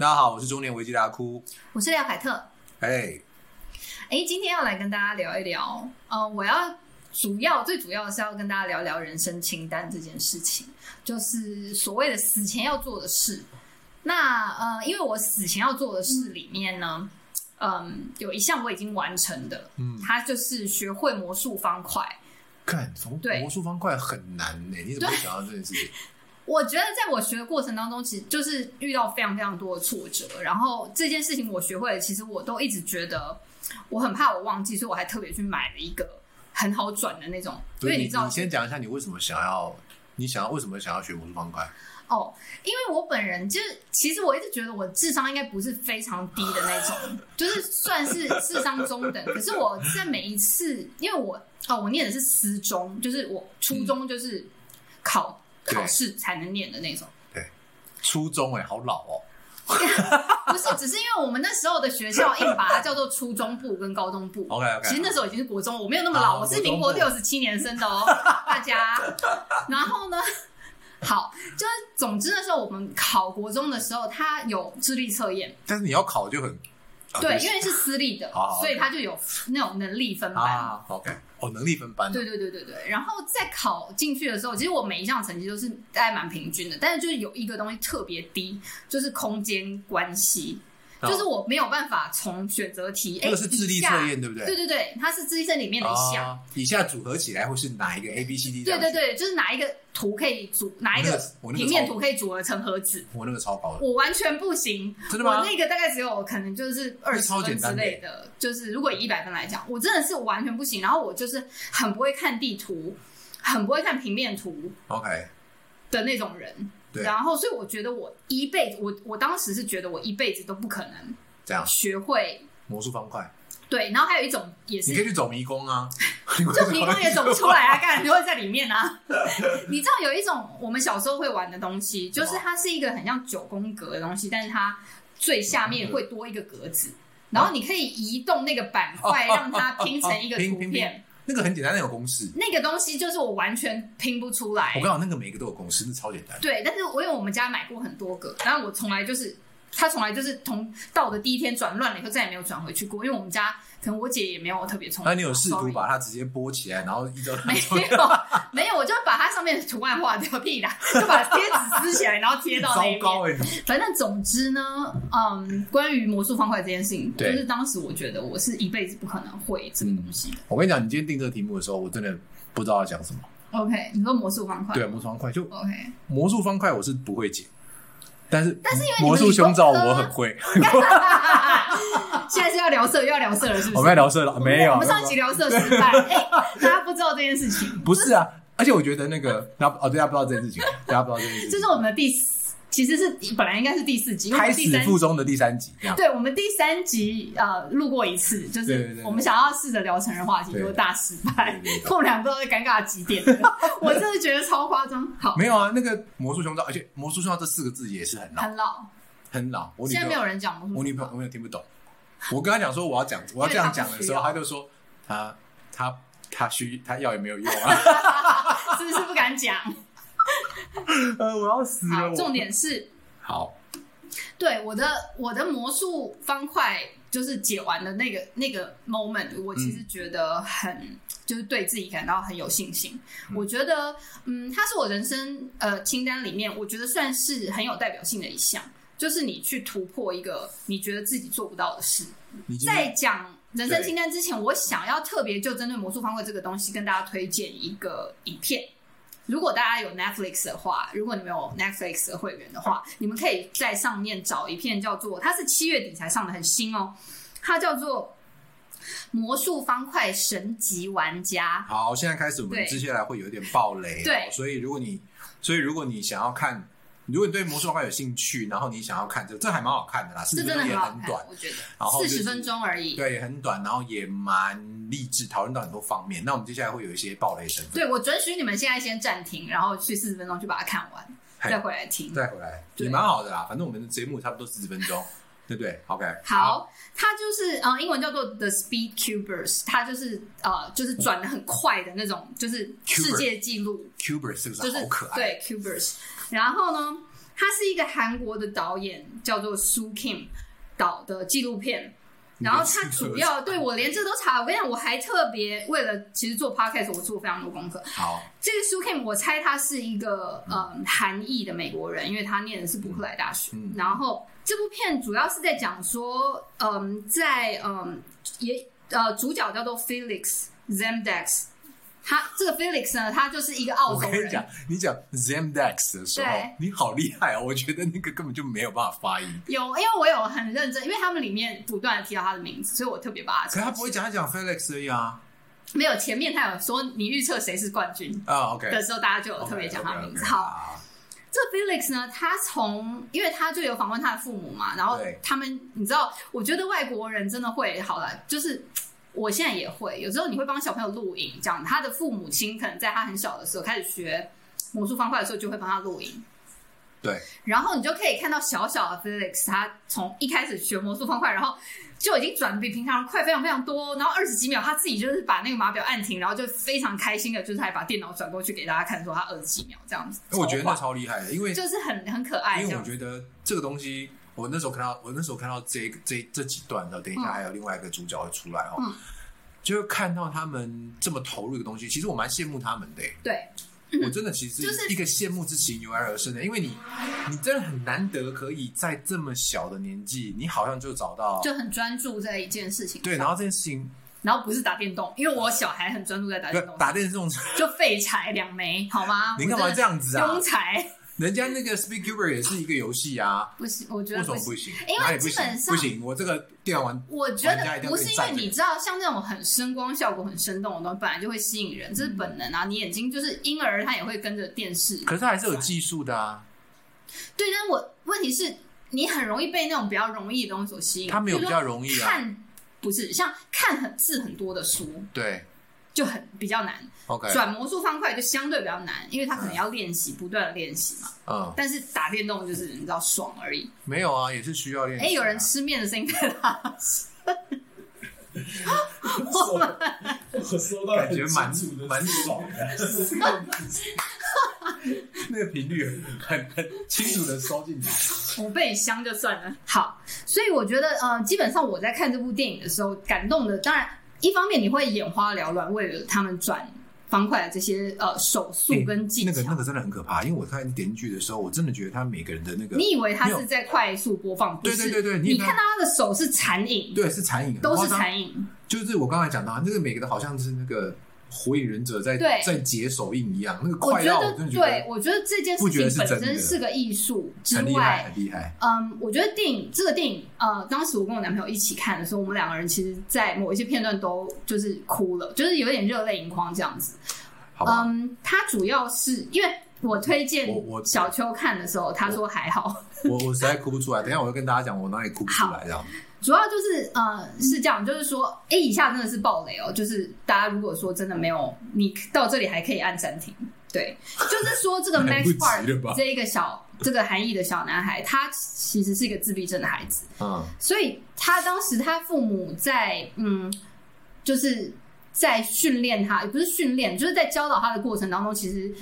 大家好，我是中年危机大哭。我是廖凯特。哎，哎，今天要来跟大家聊一聊，呃，我要主要最主要的是要跟大家聊聊人生清单这件事情，就是所谓的死前要做的事。那呃，因为我死前要做的事里面呢，嗯，有一项我已经完成的，嗯，它就是学会魔术方块。看，对，魔术方块很难呢，你怎么会想到这件事情？我觉得在我学的过程当中，其实就是遇到非常非常多的挫折，然后这件事情我学会了，其实我都一直觉得我很怕我忘记，所以我还特别去买了一个很好转的那种。所以你知道，你先讲一下你为什么想要，你想要为什么想要学魔术方块？哦，因为我本人就是，其实我一直觉得我智商应该不是非常低的那种，就是算是智商中等。可是我在每一次，因为我哦，我念的是私中，就是我初中就是考考试才能念的那种。对，初中哎，好老哦。不是，只是因为我们那时候的学校硬把它叫做初中部跟高中部。OK OK。其实那时候已经是国中，我没有那么老，我是民国六十七年生的哦，大家。然后呢？好，就是总之那时候我们考国中的时候，他有智力测验，但是你要考就很对，因为是私立的，所以他就有那种能力分班。OK，哦，能力分班。对对对对对。然后在考进去的时候，其实我每一项成绩都是大概蛮平均的，但是就是有一个东西特别低，就是空间关系。就是我没有办法从选择题，这个是智力测验，对不对？对对对，它是智力测里面的一项。以下组合起来会是哪一个 A B C D？对对对，就是哪一个图可以组，哪一个平面图可以组合成盒子？我那个超高的，我完全不行。真的吗？我那个大概只有可能就是二十分之类的，就是如果以一百分来讲，我真的是完全不行。然后我就是很不会看地图，很不会看平面图，OK 的那种人。然后，所以我觉得我一辈子，我我当时是觉得我一辈子都不可能这样学会魔术方块。对，然后还有一种也是，你可以去走迷宫啊，就迷宫也走不出来啊，干然就会在里面啊。你知道有一种我们小时候会玩的东西，就是它是一个很像九宫格的东西，但是它最下面会多一个格子，然后你可以移动那个板块，让它拼成一个图片。那个很简单，那个公式。那个东西就是我完全拼不出来。我告诉你那个每个都有公式，那超简单。对，但是我因为我们家买过很多个，然后我从来就是，他从来就是从到我的第一天转乱了以后，再也没有转回去过，因为我们家。可能我姐也没有特别聪明。那你有试图把它直接拨起来，然后一周 没有没有，我就把它上面的图案画掉，屁啦，就把贴纸撕起来，然后贴到那 边。反正总之呢，嗯，关于魔术方块这件事情，就是当时我觉得我是一辈子不可能会这个东西的。我跟你讲，你今天定这个题目的时候，我真的不知道要讲什么。OK，你说魔术方块？对，魔术方块就 OK。魔术方块我是不会解。但是但是因为魔术胸罩我很会，现在是要聊色又要聊色了，是不是？我们要聊色了，没有。我们上一集聊色失败，大家不知道这件事情。不是啊，而且我觉得那个，大家哦，大家不知道这件事情，大家不知道这件事情。这是我们的第四。其实是本来应该是第四集，开始附中的第三集。对，我们第三集呃录过一次，就是我们想要试着聊成人话题，就大失败，我们两个都尴尬极点。我真的觉得超夸张。好，没有啊，那个魔术胸罩，而且魔术胸罩这四个字也是很老，很老，很老。我现在没有人讲魔术。我女朋友我也听不懂。我跟他讲说我要讲，我要这样讲的时候，他就说他他他需他要也没有用啊，是不是不敢讲？呃，我要死了。重点是，好，对我的我的魔术方块就是解完的那个那个 moment，我其实觉得很就是对自己感到很有信心。我觉得，嗯，它是我人生呃清单里面，我觉得算是很有代表性的一项，就是你去突破一个你觉得自己做不到的事。在讲人生清单之前，我想要特别就针对魔术方块这个东西，跟大家推荐一个影片。如果大家有 Netflix 的话，如果你没有 Netflix 的会员的话，你们可以在上面找一片叫做，它是七月底才上的，很新哦。它叫做《魔术方块神级玩家》。好，现在开始，我们接下来会有一点暴雷。对，所以如果你，所以如果你想要看。如果你对魔术方块有兴趣，然后你想要看这，这还蛮好看的啦，是真的也很短，我觉得，然后四十分钟而已，对，很短，然后也蛮励志，讨论到很多方面。那我们接下来会有一些暴雷声，对我准许你们现在先暂停，然后去四十分钟去把它看完，再回来听，再回来。也蛮好的啦。反正我们的节目差不多四十分钟，对不对？OK，好，它就是呃，英文叫做 The Speed Cubers，它就是呃，就是转的很快的那种，就是世界纪录，Cubers 是不是？就是好可爱，对，Cubers。然后呢，他是一个韩国的导演叫做 Su Kim 导的纪录片。然后他主要对我连这都查，我跟你讲，我还特别为了其实做 podcast，我做非常多功课。好，这个 Su Kim 我猜他是一个嗯韩裔的美国人，因为他念的是伯克莱大学。嗯然后这部片主要是在讲说，嗯，在嗯也呃主角叫做 Felix Zemdex，他这个 Felix 呢，他就是一个澳洲人我跟你讲。，你讲 Zemdex 的时候，你好厉害哦！我觉得那个根本就没有办法发音。有，因为我有很认真，因为他们里面不断的提到他的名字，所以我特别把他。可是他不会讲，他讲 Felix 而已啊。没有前面他有说你预测谁是冠军啊，OK，的时候，大家就有特别讲他的名字。好，这个 Felix 呢，他从因为他就有访问他的父母嘛，然后他们你知道，我觉得外国人真的会好了，就是我现在也会，有时候你会帮小朋友录影，讲他的父母亲可能在他很小的时候开始学魔术方块的时候，就会帮他录影。对，然后你就可以看到小小的 Felix，他从一开始学魔术方块，然后就已经转的比平常人快非常非常多，然后二十几秒他自己就是把那个码表按停，然后就非常开心的，就是还把电脑转过去给大家看，说他二十几秒这样子。我觉得那超厉害的，因为就是很很可爱因为。我觉得这个东西，我那时候看到，我那时候看到这这这几段的，等一下还有另外一个主角会出来哦，嗯就会看到他们这么投入的东西，其实我蛮羡慕他们的耶。对，我真的其实 就是一个羡慕之情油然而生的，因为你你真的很难得可以在这么小的年纪，你好像就找到就很专注在一件事情。对，然后这件事情然后不是打电动，因为我小孩很专注在打电动，打电这种，就废柴两枚，好吗？你干嘛这样子啊庸才人家那个 Speakeover 也是一个游戏啊，不行，我觉得不行。什么不行？因为？基本上不行，我这个电玩我觉得不是因为你知道，像那种很声光效果很生动的东西，本来就会吸引人，这是本能啊。你眼睛就是婴儿，他也会跟着电视。可是它还是有技术的啊，对，但是我问题是你很容易被那种比较容易的东西所吸引。他没有比较容易啊。看不是像看很字很多的书对就很比较难，，OK，转魔术方块就相对比较难，因为他可能要练习，不断的练习嘛。嗯，但是打电动就是你知道爽而已。没有啊，也是需要练习啊。哎，有人吃面的声音太大 了，我收到感觉蛮蛮爽的，那个频率很很清楚的收进去。五倍香就算了。好，所以我觉得呃，基本上我在看这部电影的时候，感动的当然一方面你会眼花缭乱，为了他们转方块的这些呃手速跟技巧。那个那个真的很可怕，因为我看点进去的时候，我真的觉得他每个人的那个，你以为他是在快速播放？不是，对对对对你你看到他的手是残影，对是残影，都是残影。就是我刚才讲到那个每个的好像是那个火影忍者在对在解手印一样，那个快到我真的，觉对得我觉得这件事情本身是个艺术之很厉害，外，很厉害。嗯，我觉得电影这个电影，呃，当时我跟我男朋友一起看的时候，我们两个人其实，在某一些片段都就是哭了，就是有点热泪盈眶这样子。嗯，他主要是因为我推荐小秋看的时候，他说还好，我我实在哭不出来，等一下我会跟大家讲我哪里哭不出来这样。主要就是呃是这样，就是说，哎，以下真的是暴雷哦，就是大家如果说真的没有，你到这里还可以按暂停。对，就是说这个 Max 不及了吧 Park 这一个小这个韩裔的小男孩，他其实是一个自闭症的孩子。嗯，所以他当时他父母在嗯，就是在训练他，也不是训练，就是在教导他的过程当中，其实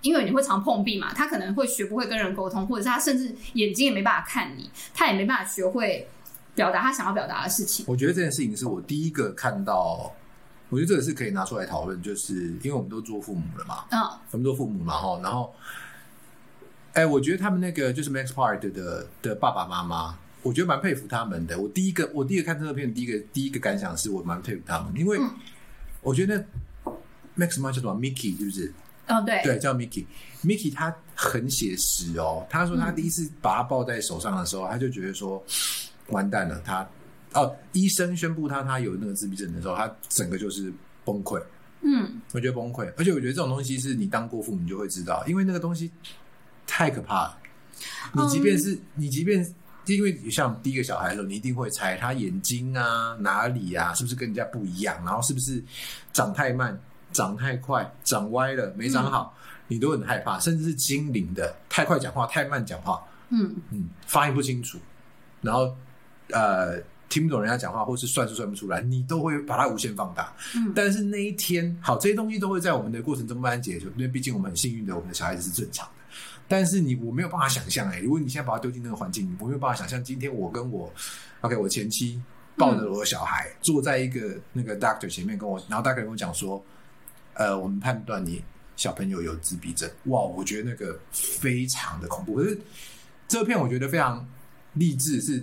因为你会常碰壁嘛，他可能会学不会跟人沟通，或者是他甚至眼睛也没办法看你，他也没办法学会表达他想要表达的事情。我觉得这件事情是我第一个看到，我觉得这个是可以拿出来讨论，就是因为我们都做父母了嘛，嗯，我们做父母嘛哈，然后，哎，我觉得他们那个就是 Max Part 的的爸爸妈妈，我觉得蛮佩服他们的。我第一个我第一个看这个片，第一个第一个感想是我蛮佩服他们，因为嗯我觉得 Max 妈叫什么 Mickey 是不是？哦，对，对，叫 Mickey。Mickey 他很写实哦。他说他第一次把他抱在手上的时候，他就觉得说完蛋了，他哦，医生宣布他他有那个自闭症的时候，他整个就是崩溃。嗯，我觉得崩溃，而且我觉得这种东西是你当过父母你就会知道，因为那个东西太可怕了。你即便是、你即便因为像第一个小孩的时候，你一定会猜他眼睛啊哪里啊是不是跟人家不一样，然后是不是长太慢、长太快、长歪了没长好，你都很害怕，甚至是精灵的太快讲话、太慢讲话，嗯，嗯，发音不清楚，然后呃听不懂人家讲话，或是算数算不出来，你都会把它无限放大。嗯但是那一天，好，这些东西都会在我们的过程中慢慢解决，因为毕竟我们很幸运的，我们的小孩子是正常的。但是你我没有办法想象哎、如果你现在把它丢进那个环境，我没有办法想象今天我跟我 OK 我前妻抱着我的小孩、坐在一个那个 doctor 前面跟我，然后 doctor 跟我讲说，呃，我们判断你小朋友有自闭症，哇，我觉得那个非常的恐怖。可是这片我觉得非常励志，是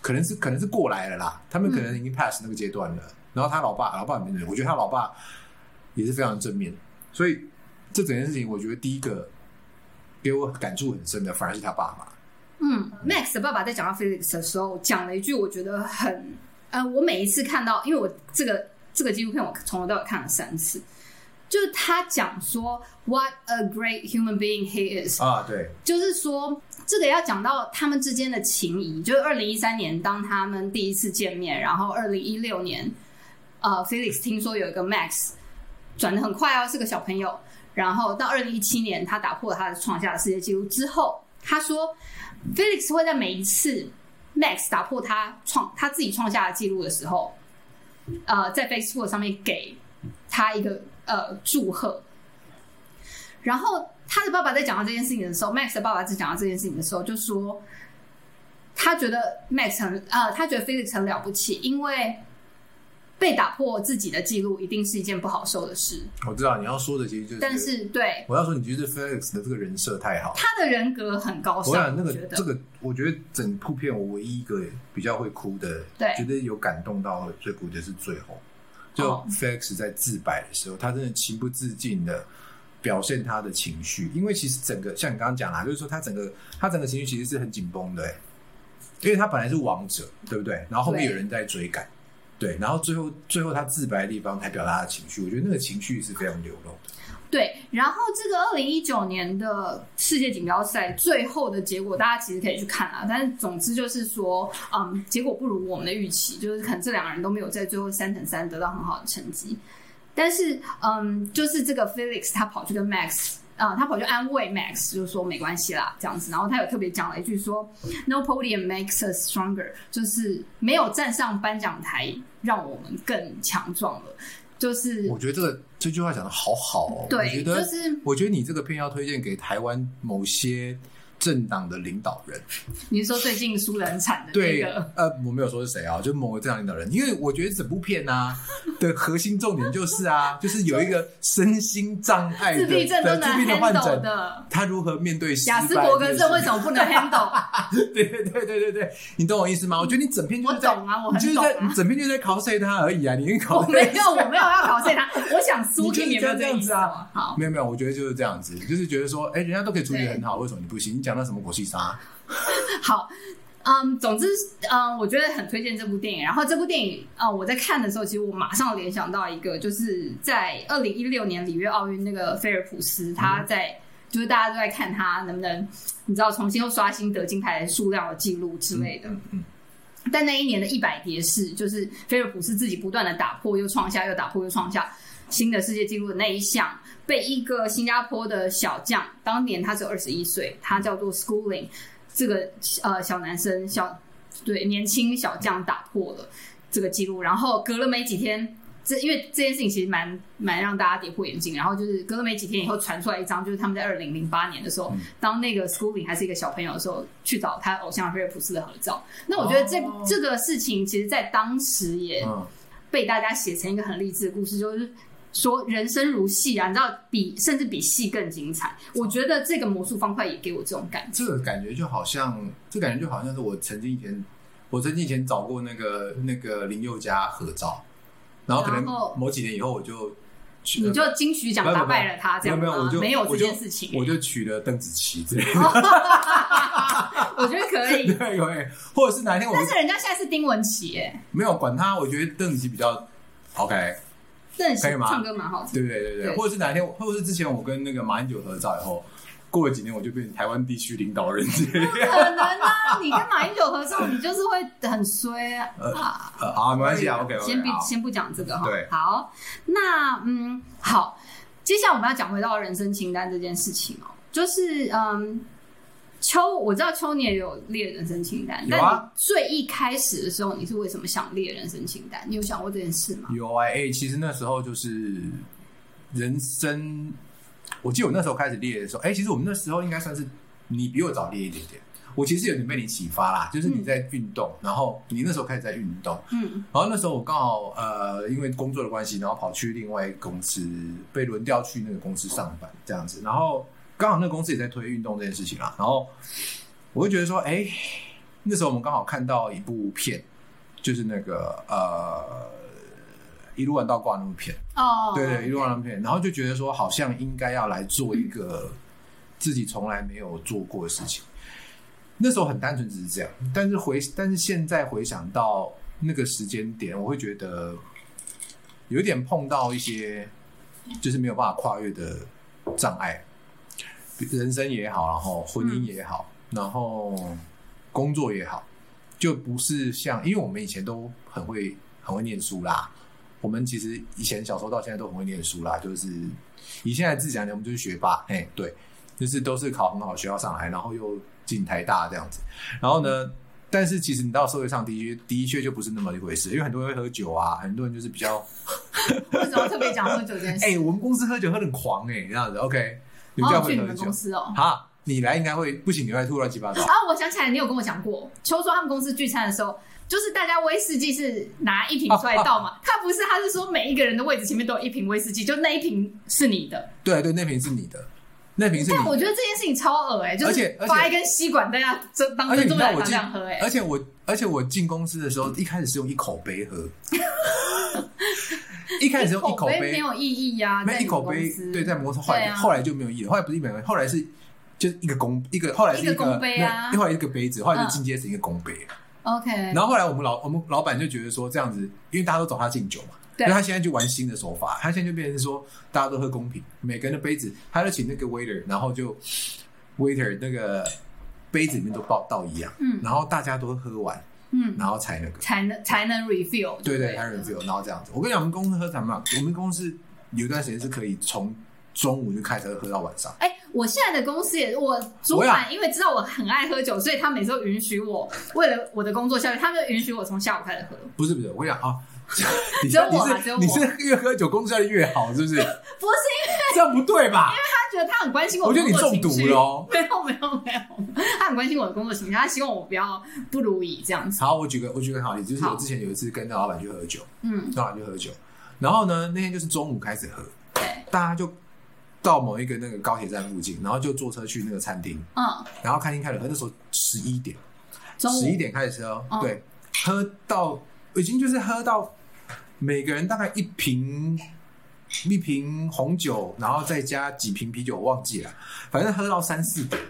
可能是可能是过来了啦，他们可能已经 pass 那个阶段了。然后他老爸，老爸很没人，我觉得他老爸也是非常正面，所以这整件事情，我觉得第一个给我感触很深的，反而是他爸妈。嗯，Max 的爸爸在讲到 Felix 的时候，讲了一句我觉得很，呃，我每一次看到，因为我这个这个纪录片我从头到尾看了三次，就是他讲说 What a great human being he is，啊，对，就是说这个要讲到他们之间的情谊，就是二零一三年当他们第一次见面，然后二零一六年，呃，Felix 听说有一个 Max 转的很快哦，是个小朋友，然后到二零一七年他打破了他的创下的世界纪录之后，他说 Felix 会在每一次 Max 打破他创他自己创下的记录的时候，呃，在 Facebook 上面给他一个呃祝贺。然后他的爸爸在讲到这件事情的时候，Max 的爸爸在讲到这件事情的时候，就说他觉得 Max 很呃，他觉得 Felix 很了不起，因为被打破自己的记录一定是一件不好受的事。我知道你要说的其实就是，但是对我要说，你觉得 Felix 的这个人设太好。他的人格很高我尚，想那个这个，我觉得整部片我唯一一个比较会哭的，对觉得有感动到最哭的是最后，就哦 Felix 在自白的时候，他真的情不自禁的表现他的情绪，因为其实整个像你刚刚讲啦，就是说他整个他整个情绪其实是很紧绷的、欸，因为他本来是王者，对不对？然后后面有人在追赶。对，然后最后最后他自白的地方才表达他的情绪，我觉得那个情绪是非常流露的。对，然后这个二零一九年的世界锦标赛最后的结果，大家其实可以去看啊。但是总之就是说，嗯，结果不如我们的预期，就是可能这两个人都没有在最后三乘三得到很好的成绩。但是，嗯，就是这个 Felix 他跑去跟 Max 啊、他跑去安慰 Max，就是说没关系啦，这样子。然后他有特别讲了一句说：“No podium makes us stronger”，就是没有站上颁奖台让我们更强壮了。就是我觉得这个这句话讲的好好哦，对我觉得就是我觉得你这个片要推荐给台湾某些政党的领导人。你是说最近输的很惨的那对，个？呃，我没有说是谁啊，就某个政党领导人，因为我觉得整部片啊 的核心重点就是啊，就是有一个身心障碍的自闭症都能的自闭症患 handle 者，的，他如何面对雅斯伯格症为什么不能 handle？对对对对对对，你懂我意思吗？我觉得你整篇就是在，我懂啊我你就是在，很懂啊你整篇就在 cos 他而已啊，你跟 cos 我没有，我没有要考试他，我想输给你有没有这样子啊？好，没有没有，我觉得就是这样子，就是觉得说，哎，人家都可以处理得很好，为什么你不行？你讲到什么国际杀？好，嗯，总之，嗯，我觉得很推荐这部电影。然后这部电影，嗯，我在看的时候，其实我马上联想到一个，就是在二零一六年里约奥运那个菲尔普斯，他在、就是大家都在看他能不能，你知道重新又刷新得金牌数量的记录之类的。嗯但那一年的一百蝶式，就是菲尔普斯自己不断的打破又创下，又打破又创下新的世界纪录的那一项，被一个新加坡的小将，当年他只有二十一岁，他叫做 Schooling，这个呃小男生小对年轻小将打破了这个记录，然后隔了没几天。这因为这件事情其实蛮蛮让大家跌破眼镜，然后就是隔了没几天以后传出来一张，就是他们在二零零八年的时候，当那个 Schooling 还是一个小朋友的时候，去找他偶像菲尔普斯的合照。那我觉得这、哦这个事情，其实在当时也嗯，被大家写成一个很励志的故事，就是说人生如戏啊，你知道比甚至比戏更精彩。我觉得这个魔术方块也给我这种感觉。这个感觉就好像，这感觉就好像是我曾经以前，我曾经以前找过那个那个林宥嘉合照，然后可能某几年以后我就取你就金曲奖打败了他，这样没有我？就没有这件事情、我就娶了邓紫棋之类的，我觉得可以。对，可以，或者是哪一天我但是人家现在是丁文琪，哎，没有管他，我觉得邓紫棋比较 OK，可以吗唱歌蛮好听。对对对对，对或者是哪一天，或者是之前我跟那个马英九合照以后，过了几年我就变成台湾地区领导人。不可能啊！你跟马英九合照，你就是会很衰啊！啊呃，好，没关系啊，OK OK，先不先不讲这个哈。对好，那嗯，好，接下来我们要讲回到人生清单这件事情哦，就是嗯。秋，我知道秋你也有列人生清单，有啊但最一开始的时候，你是为什么想列人生清单？你有想过这件事吗？有啊，哎、其实那时候就是人生我记得我那时候开始列的时候，哎、其实我们那时候应该算是你比我早列一点点。我其实有点被你启发啦，就是你在运动，然后你那时候开始在运动，嗯然后那时候我刚好呃因为工作的关系，然后跑去另外一个公司，被轮调去那个公司上班这样子，然后刚好那个公司也在推运动这件事情啦，然后我就觉得说，哎、那时候我们刚好看到一部片，就是那个呃一路玩到挂那部片，哦，对对，一路玩到那部片，然后就觉得说好像应该要来做一个自己从来没有做过的事情。那时候很单纯，只是这样。但是回，但是现在回想到那个时间点，我会觉得有点碰到一些就是没有办法跨越的障碍，人生也好，然后婚姻也好，然后工作也好，就不是像，因为我们以前都很会很会念书啦。我们其实以前小时候到现在都很会念书啦，就是以现在自己讲，我们就是学霸，哎，对，就是都是考很好的学校上来，然后又进台大这样子。然后呢，但是其实你到社会上的确的确就不是那么一回事，因为很多人会喝酒啊，很多人就是比较，为什么特别讲喝酒这件事？哎、我们公司喝酒喝得很狂哎、这样子，OK，哦，去你们公。司哦。好，你来应该会不行，你会吐乱七八糟。啊，我想起来，你有跟我讲过，秋说他们公司聚餐的时候，就是大家威士忌是拿一瓶出来倒嘛，他不是，他是说每一个人的位置前面都有一瓶威士忌，就那一瓶是你的。对对，那瓶是你的，那瓶是你的。但我觉得这件事情超恶哎、就是发一根吸管，大家这当而且珍珠奶茶这你知道我进样喝哎、，而且我而且我进公司的时候，一开始是用一口杯喝，一开始用一口杯没，有意义呀、没在你们有一口杯，对，在摩托后来、啊。后来就没有意义了，后来不是一百杯，后来是就是一个公一个，后来是个一个公杯啊。那后来一个杯子，后来就嗯。进阶成一个公杯。OK，然后后来我们老我们老板就觉得说这样子，因为大家都找他敬酒嘛，对。所以他现在就玩新的手法，他现在就变成说大家都喝公平，每个人的杯子，他就请那个 waiter，然后就 waiter 那个杯子里面都倒倒一样，嗯。然后大家都喝完，嗯，然后才那个，才能才能 refill，对对，对才 refill，然后这样子。我跟你讲，我们公司喝什么？我们公司有一段时间是可以从中午就开始喝到晚上。哎、我现在的公司也，我主我管因为知道我很爱喝酒，所以他每次都允许我，为了我的工作效率，他们就允许我从下午开始喝。不是不是，我跟你讲啊，你只有我啊你只有我是你是越喝酒工作效率越好，是不是？不是因为 这样不对吧？因为他觉得他很关心我我觉得你中毒了哦。没有没有没有，他很关心我的工作情绪，他希望我不要不如意这样子。好，我举个我举个好例子，就是我之前有一次跟那老板去喝酒，嗯，老板去喝酒，然后呢那天就是中午开始喝，对，大家就到某一个那个高铁站附近，然后就坐车去那个餐厅，嗯，然后餐厅开始喝，那时候十一点，十一点开始喝，嗯对，喝到已经就是喝到每个人大概一瓶一瓶红酒，然后再加几瓶啤酒，我忘记了，反正喝到三四点。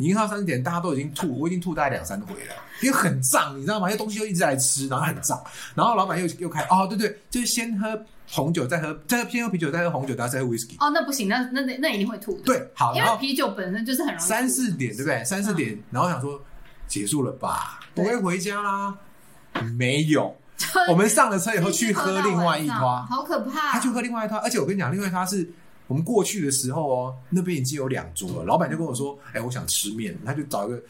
已经喝到三四点，大家都已经吐，我已经吐大概两三回了，因为很胀，你知道吗？因为东西又一直在吃，然后很胀，然后老板又又开，哦，对对，就是先喝红酒，再喝，再喝先喝啤酒，再喝红酒，然后再喝 whisky。哦，那不行，那那那那一定会吐的。，对，好，因为啤酒本身就是很容易三四点，对不对？三四点，然后想说结束了吧，我对会回家啦。没有，我们上了车以后去喝另外一趟，拖，好可怕。他去喝另外一拖，而且我跟你讲，另外一拖是我们过去的时候哦，那边已经有两桌了。老板就跟我说：“哎，我想吃面。”他就找一个，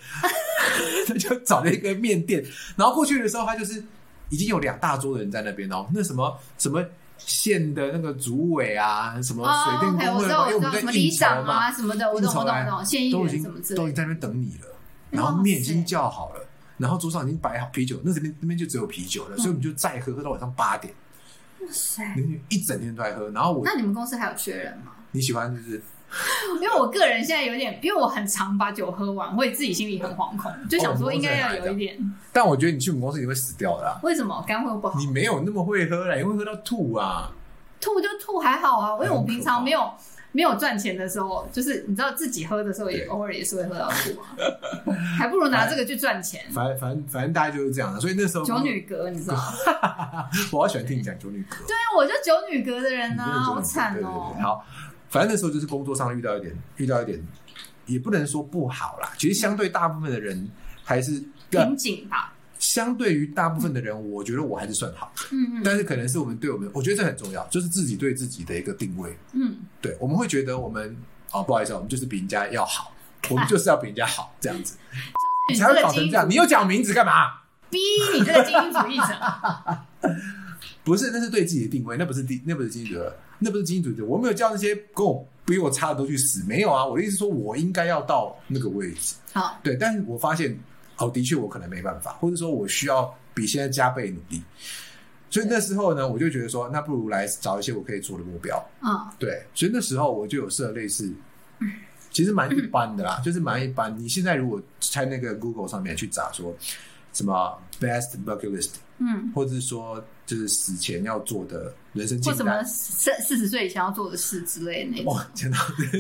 他就找了一个面店。然后过去的时候，他就是已经有两大桌的人在那边哦。那什么什么县的那个主委啊，什么水哦电工会因为我们在什么里应酬嘛长啊，，什么的，我懂，我懂，应酬来我懂，县议都已经员什么之类。都已经在那边等你了，然后面已经叫好了，然后桌上已经摆好啤酒，那这边那边就只有啤酒了，所以我们就再喝喝到晚上八点，哇塞，一整天都在喝。然后我那你们公司还有缺人吗？你喜欢就是因为我个人现在有点，因为我很常把酒喝完，会自己心里很惶恐，就想说应该要有一点。但我觉得你去我们公司你会死掉的啦，为什么肝会不好？你没有那么会喝啦，你会喝到吐啊。吐就吐还好啊，因为我平常怕没有没有赚钱的时候，就是你知道自己喝的时候，也对偶尔也是会喝到吐啊，还不如拿这个去赚钱。反正反正反正大家就是这样的，所以那时候九，女格，你知道吗？我好喜欢听你讲九女格，对啊，我就九女格的人你呢、好惨哦对，。好，反正那时候就是工作上遇到一点遇到一点，也不能说不好啦，其实相对大部分的人还是。瓶颈吧，相对于大部分的人，我觉得我还是算好，嗯嗯但是可能是我们对我们，我觉得这很重要，就是自己对自己的一个定位。嗯，对，我们会觉得我们哦，不好意思啊，我们就是比人家要好，我们就是要比人家好，这样子，你才会搞成这样。你又讲名字干嘛？逼你这个精英主义者，不是，那是对自己的定位，那不是第，那不是精英主义，那不是精英主义。我没有叫那些跟我比我差的都去死，没有啊。我的意思是说，我应该要到那个位置，好，对。但是我发现，哦，的确我可能没办法，或者说我需要比现在加倍努力。所以那时候呢，我就觉得说，那不如来找一些我可以做的目标。嗯，对，所以那时候我就有设类似，其实蛮一般的啦，就是蛮一般。你现在如果在那个 Google 上面去找说什么 best bucket list，嗯，或者是说就是死前要做的人生或什么四四十岁以前要做的事之类的那种。哇，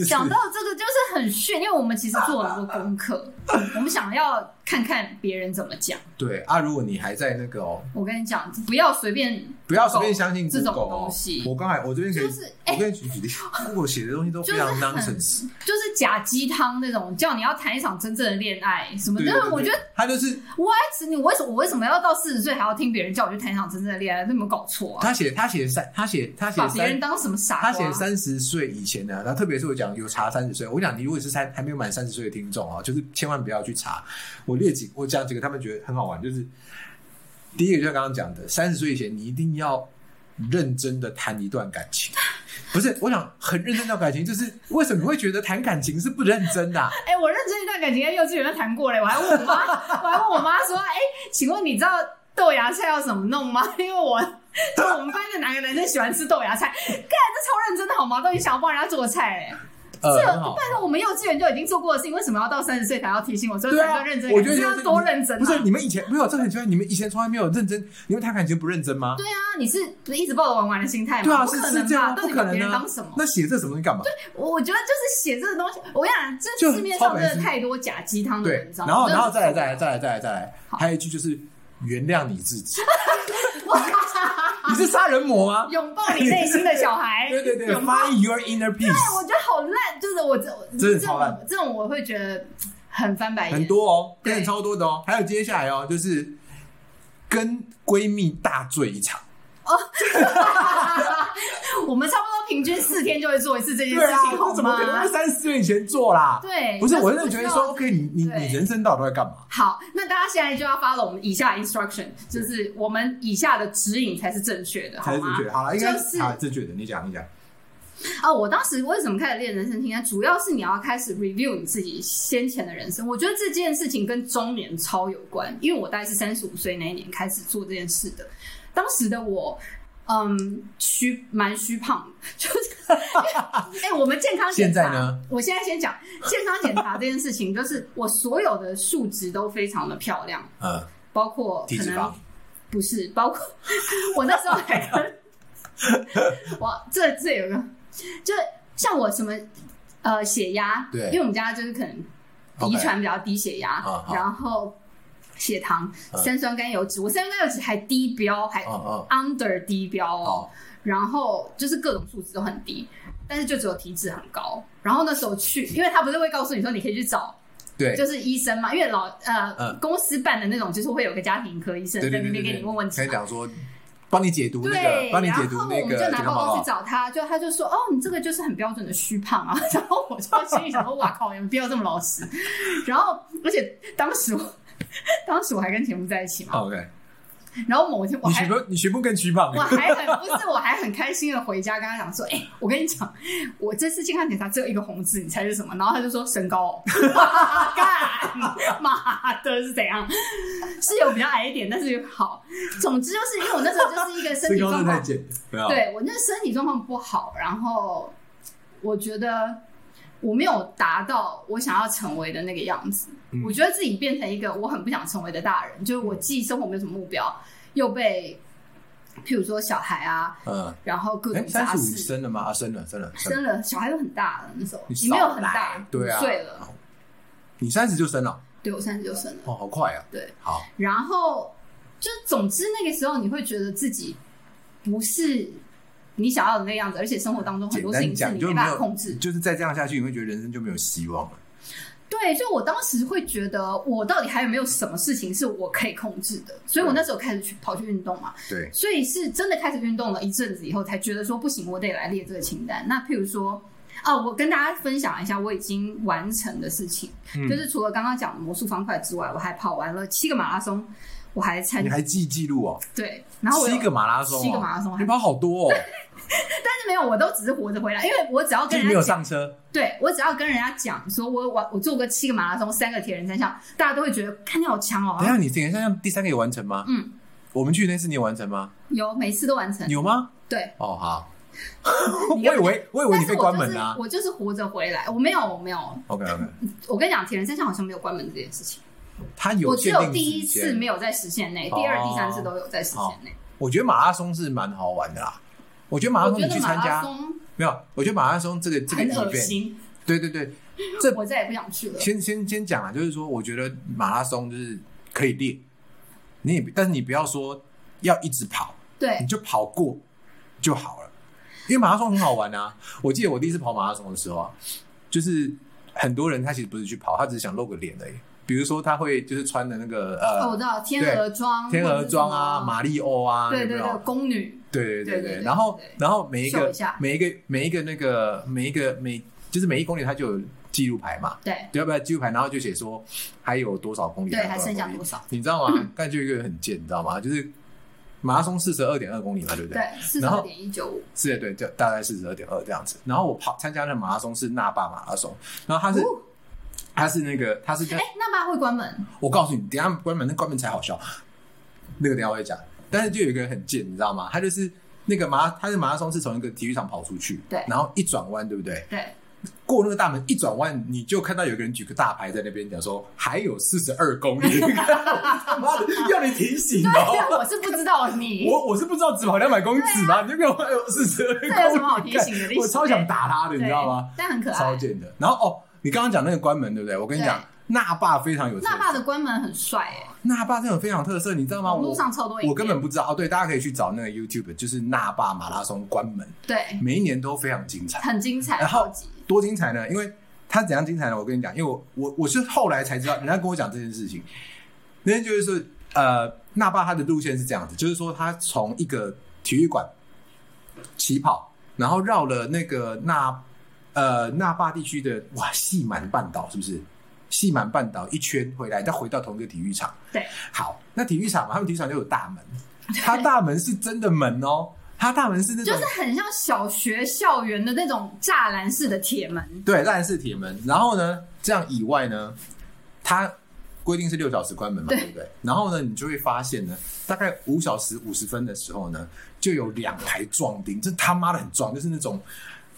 讲到这个就是很炫，因为我们其实做了很多功课，我们想要看看别人怎么讲。对啊，如果你还在那个哦，我跟你讲，不要随便不要随便相信这种东西我刚才我这边可以，就是哎我跟你举举例，Google 写的东西都非常就是很 nonsense，就是假鸡汤那种，叫你要谈一场真正的恋爱什么的。我觉得他就是 我爱你为什么我为什么要到四十岁还要听别人叫我去谈一场真正的恋爱？那有没有搞错啊？他写他写三他写他写把别人三。当什么傻瓜？他写三十岁以前的，然后特别是我讲有查三十岁，我讲你如果是三还没有满三十岁的听众啊，就是千万不要去查。我列几，我讲几个他们觉得很好玩，就是第一个就是刚刚讲的，三十岁以前你一定要认真的谈一段感情。不是，我想很认真的感情，就是为什么你会觉得谈感情是不认真的啊、哎、我认真一段感情在幼稚园都谈过嘞，我还问我妈，我还问我妈说，哎、请问你知道豆芽菜要怎么弄吗？因为我 就我们班的哪个男生喜欢吃豆芽菜，干这超认真的好吗？都已经想要帮人家做菜嘞。呃，这。拜托，我们幼稚园就已经做过的事情，为什么要到三十岁才要提醒我说对啊谈段认真，我觉得这样多认真、啊？不是你们以前没有，这很奇怪，你们以前从来没有认真，你们谈感情不认真吗？对啊，你是不是一直抱着玩玩的心态吗？对啊，不是可能吧？是这样啊，到底把别不可能啊人当什么？那写这什么东西干嘛？我我觉得就是写这个东西，我跟你讲，这市面上真的太多假鸡汤的对文，章，然后然后再来再来再来再来再来，还有一句就是原谅你自己。你是杀人魔吗？拥抱你内心的小孩，对对对，Find your inner 我 peace，觉得好烂，就是我这这种这种我会觉得很翻白眼，很多哦，真的超多的哦。还有接下来哦，就是跟闺蜜大醉一场。我们差不多平均四天就会做一次这件事对啊，情，好这怎么可能吗？三十岁以前做啦？对，不是，我真的觉得说，OK，你你对你人生到底都在干嘛？好，那大家现在就要 follow 我们以下 instruction，就是我们以下的指引才是正确的，好吗？才是正确的。好了，应该就是啊正确的。你讲，你讲。哦，我当时为什么开始练人生清单？主要是你要开始 review 你自己先前的人生。我觉得这件事情跟中年超有关，因为我大概是三十五岁那一年开始做这件事的。当时的我，嗯，虚蛮虚胖，就是 哎、我们健康检查现在呢？我现在先讲健康检查这件事情，就是我所有的数值都非常的漂亮，嗯，包括可能。不是，包括我那时候还跟 我这这有个，就像我什么呃血压，对。因为我们家就是可能遗传比较低血压然后血糖、嗯三酸甘油脂，我三酸甘油脂还低标，还，under 低标哦，然后就是各种数值都很低，但是就只有体脂很高。然后那时候去，因为他不是会告诉你说你可以去找对，就是医生嘛，因为老呃、嗯公司办的那种，就是会有个家庭科医生对在那边给你问问题嘛。可以讲说，帮你解读那个对，，帮你解然后读那个我们就拿报告去。找他，就他就说：“哦，你这个就是很标准的虚胖啊。”然后我就心里想说：“哇靠，你们不要这么老实？”然后，而且当时我 当时我还跟前夫在一起嘛，OK，然后某一天我还你学不你学不更虚胖我？还很不是，我还很开心的回家跟他讲说：“哎、我跟你讲，我这次健康检查只有一个红字，你猜是什么？”然后他就说：“身高、哦。”干，妈的是怎样？是有比较矮一点，但是好。总之就是因为我那时候就是一个身体状况，对我那身体状况不好，然后我觉得我没有达到我想要成为的那个样子。嗯。我觉得自己变成一个我很不想成为的大人，就是我既生活没有什么目标，又被譬如说小孩啊，嗯，然后各哎，种杂三十五事。生了吗？啊，生了，生了，生了。小孩都很大了，那时候你也没有很大，对啊。五岁了，你三十就生了，对我三十就生了，哦，好快啊！对，好，然后就总之那个时候你会觉得自己不是你想要的那个样子，而且生活当中很多事情是你没办法控制。就是再这样下去，你会觉得人生就没有希望了。对，所以我当时会觉得，我到底还有没有什么事情是我可以控制的？所以我那时候开始去跑去运动嘛，对，所以是真的开始运动了一阵子以后，才觉得说不行，我得来列这个清单。那譬如说，哦，我跟大家分享一下我已经完成的事情，嗯就是除了刚刚讲的魔术方块之外，我还跑完了七个马拉松，我还参你还记记录哦？对，然后七个马拉松哦，七个马拉松你跑好多哦，但是没有，我都只是活着回来，因为我只要就没有跟人家讲，上车。对我只要跟人家讲说我我我做个七个马拉松，三个铁人三项，大家都会觉得看你好强哦等一。下，你铁人三项第三个有完成吗？嗯，我们去那次你有完成吗？有每次都完成，有吗？对，哦，好。我以为我以为你被关门啊。我就是活着回来，我没有我没有，OK OK，我跟你讲，铁人三项好像没有关门这件事情，他有我只有第一次没有在时限内，哦第二、第三次都有在时限内。我觉得马拉松是蛮好玩的啦。我觉得马拉松你去参加没有？我觉得马拉松这个这个很恶对对对，这我再也不想去了。先先先讲啊，就是说，我觉得马拉松就是可以练，你也但是你不要说要一直跑，对你，就跑过就好了。因为马拉松很好玩啊！我记得我第一次跑马拉松的时候啊，就是很多人他其实不是去跑，他只是想露个脸而已。比如说他会就是穿的那个哦，我呃知道天鹅装，天鹅装啊、或者是马里欧啊，对对对？宫女，对对对对然后然后每一个每一个每一个那个每一个每就是每一公里它就有记录牌嘛，对对不要？记录牌，然后就写说还有多少公里，对，还剩下多少？你知道吗？但就一个很贱，你知道吗？就是马拉松四十二点二公里嘛，对不对？对，四十二点一九五，是的，对，就大概四十二点二这样子。然后我跑参加的马拉松是那霸马拉松，然后它是、哦它是那个他是在哎，那爸会关门，我告诉你，等下关门，那关门才好笑。那个等一下我会讲，但是就有一个人很贱，你知道吗？他就是那个马，他的马拉松是从一个体育场跑出去，对然后一转弯，对不对？对，过那个大门一转弯，你就看到有个人举个大牌在那边讲说还有四十二公里，他 妈的要你提醒对，哦。我是不知道你，我我是不知道只跑两百公尺吗？你就给我还有四十二公里，这有什么好提醒的我超想打他的，你知道吗？？但很可爱。超贱的。然后哦，你刚刚讲那个关门，对不对？我跟你讲对，那霸非常有特色那霸的关门很帅哎，那霸这种非常有特色，你知道吗？网络我上超多我根本不知道哦。对，大家可以去找那个 YouTube，就是那霸马拉松关门，对，每一年都非常精彩。很精彩，然后多精彩呢？因为他怎样精彩呢？我跟你讲，因为我我我是后来才知道，人家跟我讲这件事情。那天就是说，呃，那霸他的路线是这样子，就是说他从一个体育馆起跑，然后绕了那个那呃那霸地区的哇细满半岛，是不是？细满半岛一圈回来，再回到同一个体育场。对，好，那体育场嘛，他们体育场就有大门，它大门是真的门哦，它大门是那种就是很像小学校园的那种栅栏式的铁门，对，栅栏式铁门。然后呢，这样以外呢，它规定是六小时关门嘛，对对不对？然后呢，你就会发现呢，大概五小时五十分的时候呢，就有两排壮丁，这他妈的很壮，就是那种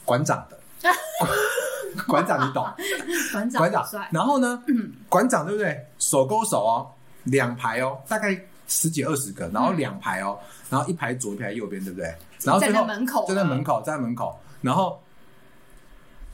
馆长的。馆长，你懂？馆长馆长帅。，然后呢，馆长对不对？手勾手哦，两排哦，大概十几二十个，然后两排哦，然后一排左一排右边，对不对？然后站在门口站在门口，站在门口，然后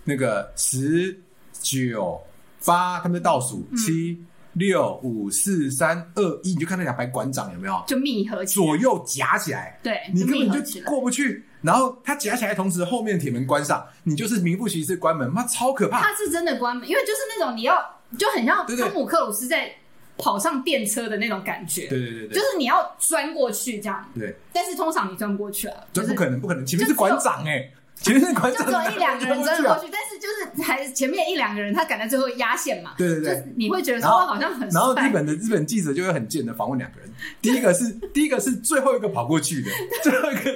那个十九八，他们就倒数嗯七六五四三二一，你就看那两排馆长有没有就密合起来，左右夹起来，对，你根本就。过不去。然后他夹起来同时，后面的铁门关上，你就是名副其实关门，妈超可怕。他是真的关门，因为就是那种你要就很像汤姆克鲁斯在跑上电车的那种感觉，对对对对，就是你要钻过去这样，对。但是通常你钻不过去啊，就不可能，不可能！前面是馆长哎、前面是馆长，就只有一两个人钻过去，但是就是还前面一两个人他赶在最后压线嘛，对对对。就是你会觉得说哇好像很然后日本的日本记者就会很贱的访问两个人，第一个是第一个是最后一个跑过去的，最后一个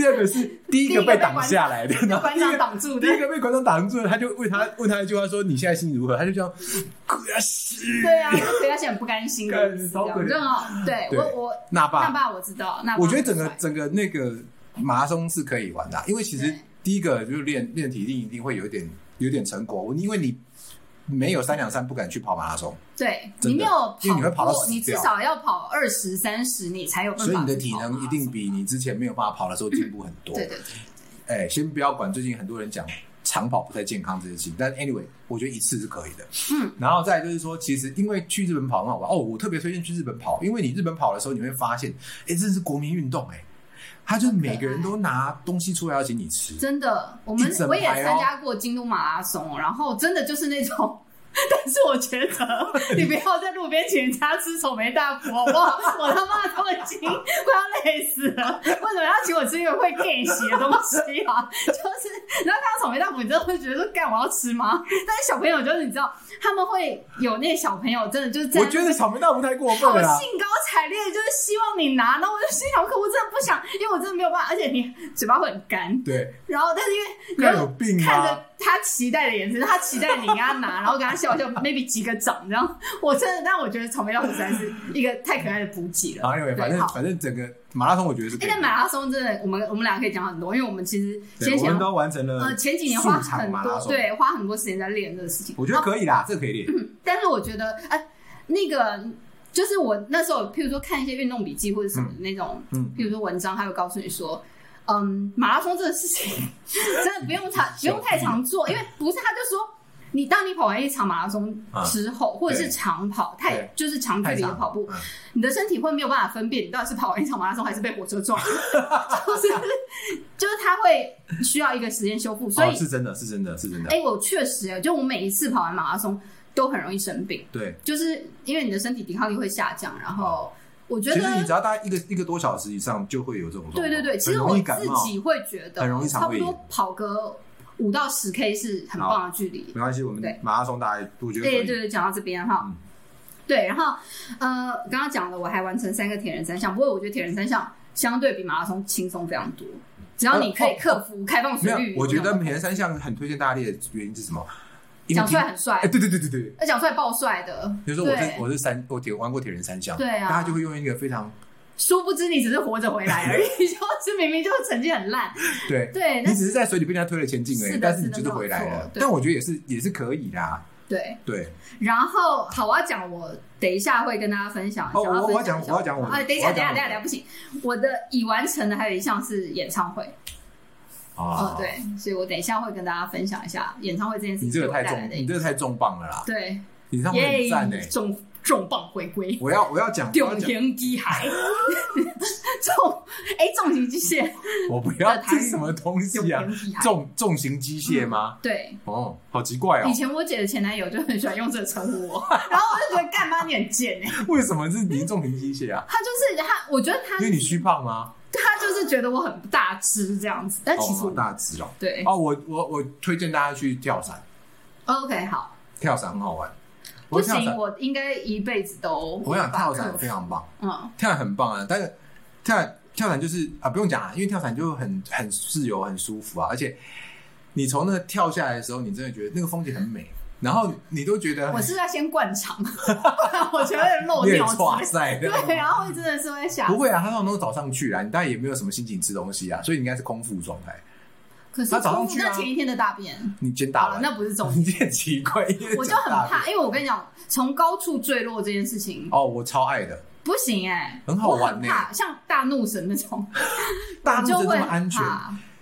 第二个是 第一个被挡下来的，然后馆第一个长挡住的第一个被馆长挡住了，他就问他问他一句话说你现在心情如何？他就这样，可惜。对啊，所以他现在很不甘心的意思，这样干超可怜就很好。对对我我那爸那爸我知道，那我觉得整个整个那个马拉松是可以玩的啊、因为其实第一个就是练练体力一定会有一点有点成果，因为你没有三两三不敢去跑马拉松，对你没有因为你会跑到过，死你至少要跑二十三十，你才有办法所以你的体能一定比你之前没有办法跑的时候进步很多。对对对，哎，先不要管最近很多人讲长跑不太健康这件事情，但 anyway，我觉得一次是可以的。嗯，然后再就是说，其实因为去日本跑很好玩哦，我特别推荐去日本跑，因为你日本跑的时候你会发现，哎，这是国民运动哎，他就是每个人都拿东西出来要请你吃。真的，我们我也参加过京都马拉松，然后真的就是那种 但是我觉得你不要在路边请人家吃草莓大福，好不好？我他妈都已经快要累死了，为什么要请我吃一个会 gay 洗的东西啊？就是，然后看到草莓大福，你真的会觉得说，干我要吃吗？但是小朋友就是你知道，他们会有那个小朋友真的就是在我觉得草莓大福太过分好了啦。兴高采烈，就是希望你拿，然后我就心想，可我真的不想，因为我真的没有办法，而且你嘴巴会很干。对，然后，但是因为你那又有病啊看着他期待的眼神，他期待你给他拿，然后跟他笑笑，maybe 击个掌这样。我真的，但我觉得草莓老师实在是一个太可爱的补给了。然后因为反正反正整个马拉松我觉得是可以的因为马拉松真的，我们我们俩可以讲很多，因为我们其实先前对我们都完成了呃前几年花很多对花很多时间在练这个事情。我觉得可以啦，这个可以练。但是我觉得，哎、那个就是我那时候，譬如说看一些运动笔记或者什么的那种，嗯譬如说文章，他会告诉你说，嗯，马拉松这个事情 真的不用常不用太常做，因为不是他就说。你当你跑完一场马拉松之后，或者是长跑，太就是长距离的跑步，嗯你的身体会没有办法分辨你到底是跑完一场马拉松还是被火车撞，就是就是它会需要一个时间修复，所以哦是真的，是真的，是真的。哎、我确实，就我每一次跑完马拉松都很容易生病。对，就是因为你的身体抵抗力会下降，然后我觉得其实你只要大概一个一个多小时以上，就会有这种。对对对，其实我自。己会觉得很容易肠差不多跑个五到十 K 是很棒的距离。没关系，我们对马拉松大概我觉得。对对对，讲到这边哈嗯，对，然后呃，刚刚讲了，我还完成三个铁人三项，不过我觉得铁人三项相对比马拉松轻松非常多，只要你可以克服开放水域，，我觉得铁人三项很推荐大家练的原因是什么？讲出来很帅哎，，对对对对对。那讲出来爆帅的，比如说我是我是三我铁玩过铁人三项，对啊大家就会用一个非常殊不知你只是活着回来而已，就是明明就是成绩很烂，对对，你只是在水里被人家推了前进而已，但是你就是回来了但我觉得也是也是可以啦，对。对。然后好，我要讲，我等一下会跟大家分享。哦我我要讲我要讲我啊，等一下，等一下，等一下，等一下，不行，我的已完成的还有一项是演唱会。哦啊，，，对，所以我等一下会跟大家分享一下演唱会这件事情你这个太重你这个太重磅了啦，对，演唱会很赞哎！重重磅回归，我要我要讲，我重要讲，天机海，重哎重型机械，我不要这什么东西啊。重重型机械吗？对。哦，好奇怪哦。以，前我姐的前男友就很喜欢用这个称呼我，然后我就觉得干妈你很贱哎、为什么是你重型机械啊？他就是他，我觉得他因为你虚胖吗？他就是觉得我很大只这样子，但其实哦，我、大只哦。对、哦，我我我推荐大家去跳伞，OK 好，跳伞很好玩。不行，我应该一辈子都我想跳伞非常棒，嗯。跳伞很棒啊。但是跳跳伞就是啊，不用讲啊，因为跳伞就很很自由、很舒服啊，而且你从那个跳下来的时候，你真的觉得那个风景很美，然后你都觉得我是不是要先灌肠，我觉得漏尿很哇塞，的。对，然后会真的是会想。不。会啊，他通常都是早上去啊，你当然也没有什么心情吃东西啊，所以你应该是空腹状态。可是他早上去啊那前一天的大便，你先打了，那不是重。很奇怪，我就很怕，因为我跟你讲，从高处坠落这件事情。哦，我超爱的，不行哎、很好玩呢怕，像大怒神那种，大陆真我就会这么安全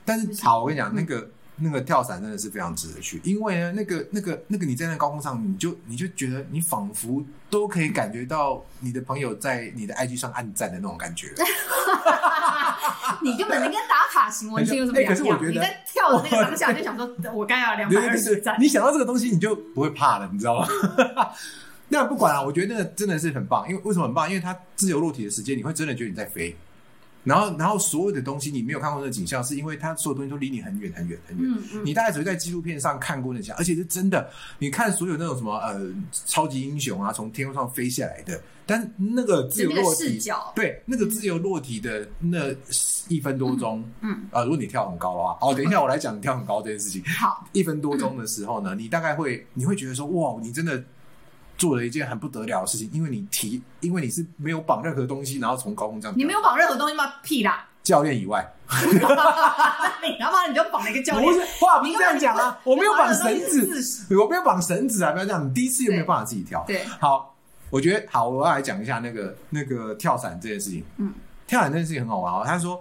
但是好，我跟你讲，那个那个跳伞真的是非常值得去，因为呢，那个那个那个你在那高空上，你就你就觉得你仿佛都可以感觉到你的朋友在你的 IG 上按赞的那种感觉。你根本跟打卡行为性有什么哎两样？你在跳的那个当下就想说，我该要两百二十赞。你想到这个东西，你就不会怕了，你知道吗？那不管了，我觉得那个真的是很棒，因为为什么很棒？因为它自由落体的时间，你会真的觉得你在飞。然后，然后所有的东西你没有看过的景象，是因为它所有东西都离你很远很远很远。嗯嗯，你大概只会在纪录片上看过那些，而且是真的。你看所有那种什么呃超级英雄啊，从天空上飞下来的，但那个自由落体，对那个自由落体的那一分多钟，嗯，呃，如果你跳很高的话，哦，等一下我来讲你跳很高这件事情。好，一分多钟的时候呢，你大概会你会觉得说，哇，你真的做了一件很不得了的事情，因为你提，因为你是没有绑任何东西，然后从高空这样，你没有绑任何东西吗？屁啦！教练以外，你他妈你就绑了一个教练不是，话不是这样讲啊，我没有绑绳子，我没有绑绳子啊，不要这样，你第一次又没有办法自己跳。对，好，我觉得好，我要来讲一下那个那个跳伞这件事情。嗯，跳伞这件事情很好玩哦。他说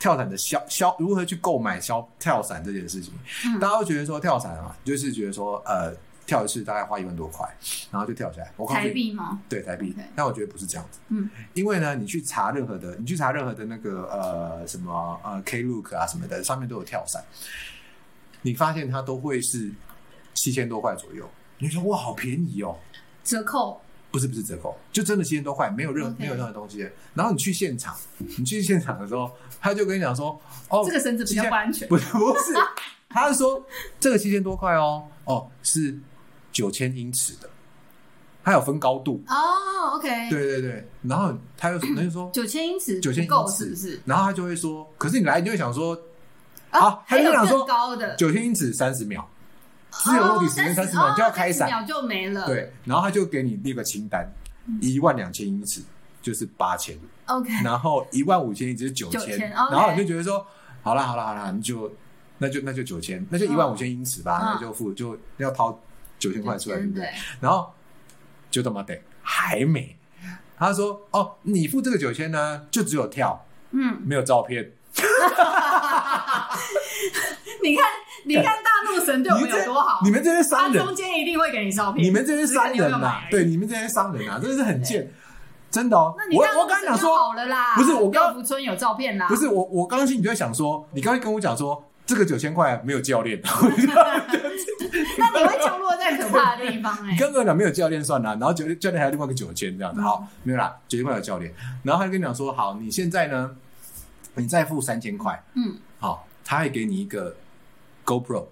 跳伞的消消如何去购买消跳伞这件事情，嗯大家都觉得说跳伞啊，就是觉得说呃跳一次大概花一万多块，然后就跳下来。台你，币吗？对台币但我觉得不是这样子。嗯，因为呢，你去查任何的，你去查任何的那个呃什么呃 Klook 啊什么的，上面都有跳伞，你发现它都会是七千多块左右。你就说哇，好便宜哦。折扣不是不是折扣，就真的七千多块，没有任没有任何东西。然后你去现场，你去现场的时候，他就跟你讲说，哦，这个绳子比较不安全不是不是，他是说这个七千多块哦，哦是九千英尺的，它有分高度，哦，OK，对对对。然后他又他就说 九千英尺九千够英尺是不是？然后他就会说，可是你来你就会想说，啊好，他就想说更高的，九千英尺三十秒，自由落地时间三十秒就要开伞秒就没了。对，然后他就给你列个清单，一万两千英尺就是八千。，OK，然后一万五千英尺是九千，然后你就觉得说，好啦好啦好啦，你就那就那就九千，那就一万五千英尺吧，嗯那就付就要掏九千块出来，对不对？然后就他妈得还没，他说哦，你付这个九千呢，就只有跳，嗯，没有照片。你看，你看大怒神对我们有多好，你们这些商人，中间一定会给你照片，你们这些商人呐、有买而已对，你们这些商人啊，真的是很贱，真的哦。那。你我我刚才讲说好，了啦，不是我刚福村有照片啦，不是我我刚刚心里就在想说，你刚才跟我讲说这个九千块没有教练，那你会降落在可怕的地方哎、你刚刚讲没有教练算了，然后教教练还有另外一个九千这样子，嗯。好，没有啦，九千块有教练，然后他就跟你讲说，好，你现在呢，你再付三千块，嗯，好，他会给你一个 GoPro，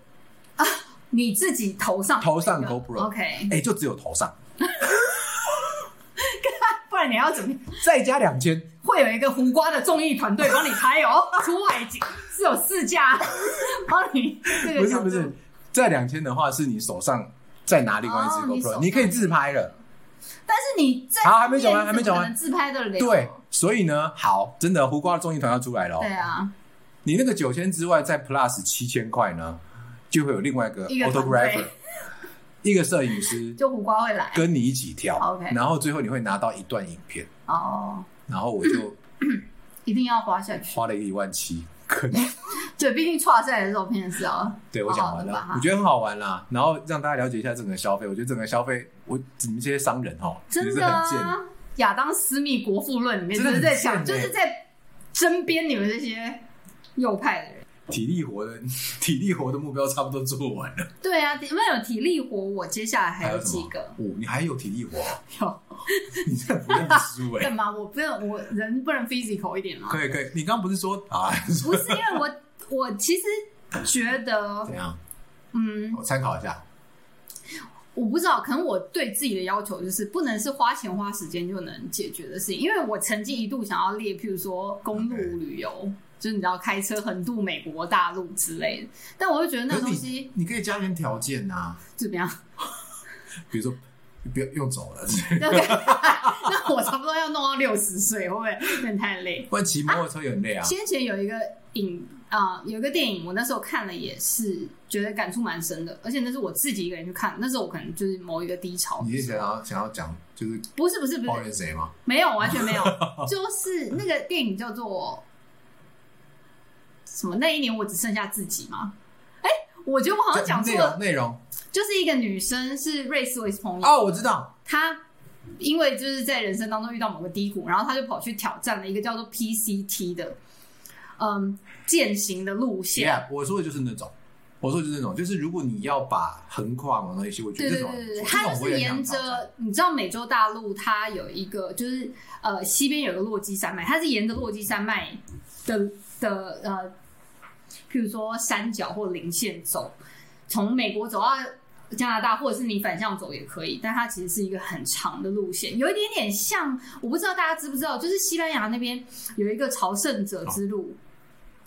啊你自己头上头上有一个。GoPro OK，哎，就只有头上，不然你要怎么？再加两千，会有一个胡瓜的综艺团队帮你拍哦，出外景是有四架帮你这个不是，再两千的话是你手上再拿另外一只哦你 GoPro，上。你可以自拍了。但是你在好还没讲完还没讲完怎么可能自拍的了，对，所以呢，好，真的胡瓜的综艺团要出来了哦。对，啊，你那个九千之外，再 plus 七千块呢，就会有另外一个一个团 photographer，一个摄影师就胡瓜会来。跟你一起跳 OK 然后最后你会拿到一段影片，哦，然后我就 一定要花下去。花了一个一万七，可能。对，毕竟跨赛的照片是啊对我讲完了我觉得很好玩啦，然后让大家了解一下整个消费，我觉得整个消费，我你们这些商人哈，其真的是很贱，啊，亚当斯密《国富论》里面就是在讲，欸。就是在针砭你们这些右派的人。体力活的 体力活的目标差不多做完了，对啊，因为有体力活，我接下来还有？几个。哦，你还有体力活，有 你真的不认输哎、干嘛？我不能，我人不能 physical 一点吗？可以可以，你刚刚不是说啊？不是因为我，我其实觉得怎，样？嗯，我参考一下。我不知道，可能我对自己的要求就是不能是花钱花时间就能解决的事情，因为我曾经一度想要列，譬如说公路旅游就是你知道开车横渡美国大陆之类的，但我就觉得那个东西你你可以加点条件呐、怎么样？比如说不要用走了？那我差不多要弄到六十岁，会不会有点太累？不然骑摩托车也很累啊。先前有一个影啊、有一个电影，我那时候看了也是觉得感触蛮深的，而且那是我自己一个人去看，那时候我可能就是某一个低潮。你是想要想要讲就是不是不是不抱是怨谁吗？没有完全没有，就是那个电影叫做什么？那一年我只剩下自己吗？哎、我觉得我好像讲错了，内容就是一个女生是瑞斯维斯朋友，哦，我知道，她因为就是在人生当中遇到某个低谷，然后她就跑去挑战了一个叫做 PCT 的嗯践行的路线。Yeah，我说的就是那种，我说的就是那种，就是如果你要把横跨某那些，我觉得这种对对对对，是沿着你知道美洲大陆，它有一个就是呃西边有个落基山脉，它是沿着落基山脉的的呃，譬如说山脚或零线走，从美国走到加拿大，或者是你反向走也可以，但它其实是一个很长的路线，有一点点像，我不知道大家知不知道，就是西班牙那边有一个朝圣者之路。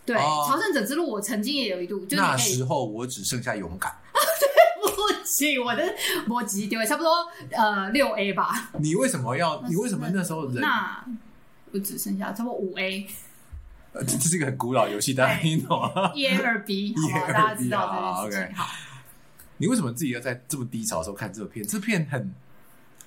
对，哦朝圣者之路，我曾经也有一度，那时候我只剩下勇敢。对不起，我的逻辑丢差不多呃六 A 吧。你为什么要？你为什么那时候人？那我只剩下差不多五 A，呃这这是一个很古老游戏，大家听懂吗？一 A 二 B，大家知道好这件事情。，OK 好，你为什么自己要在这么低潮的时候看这片？这片很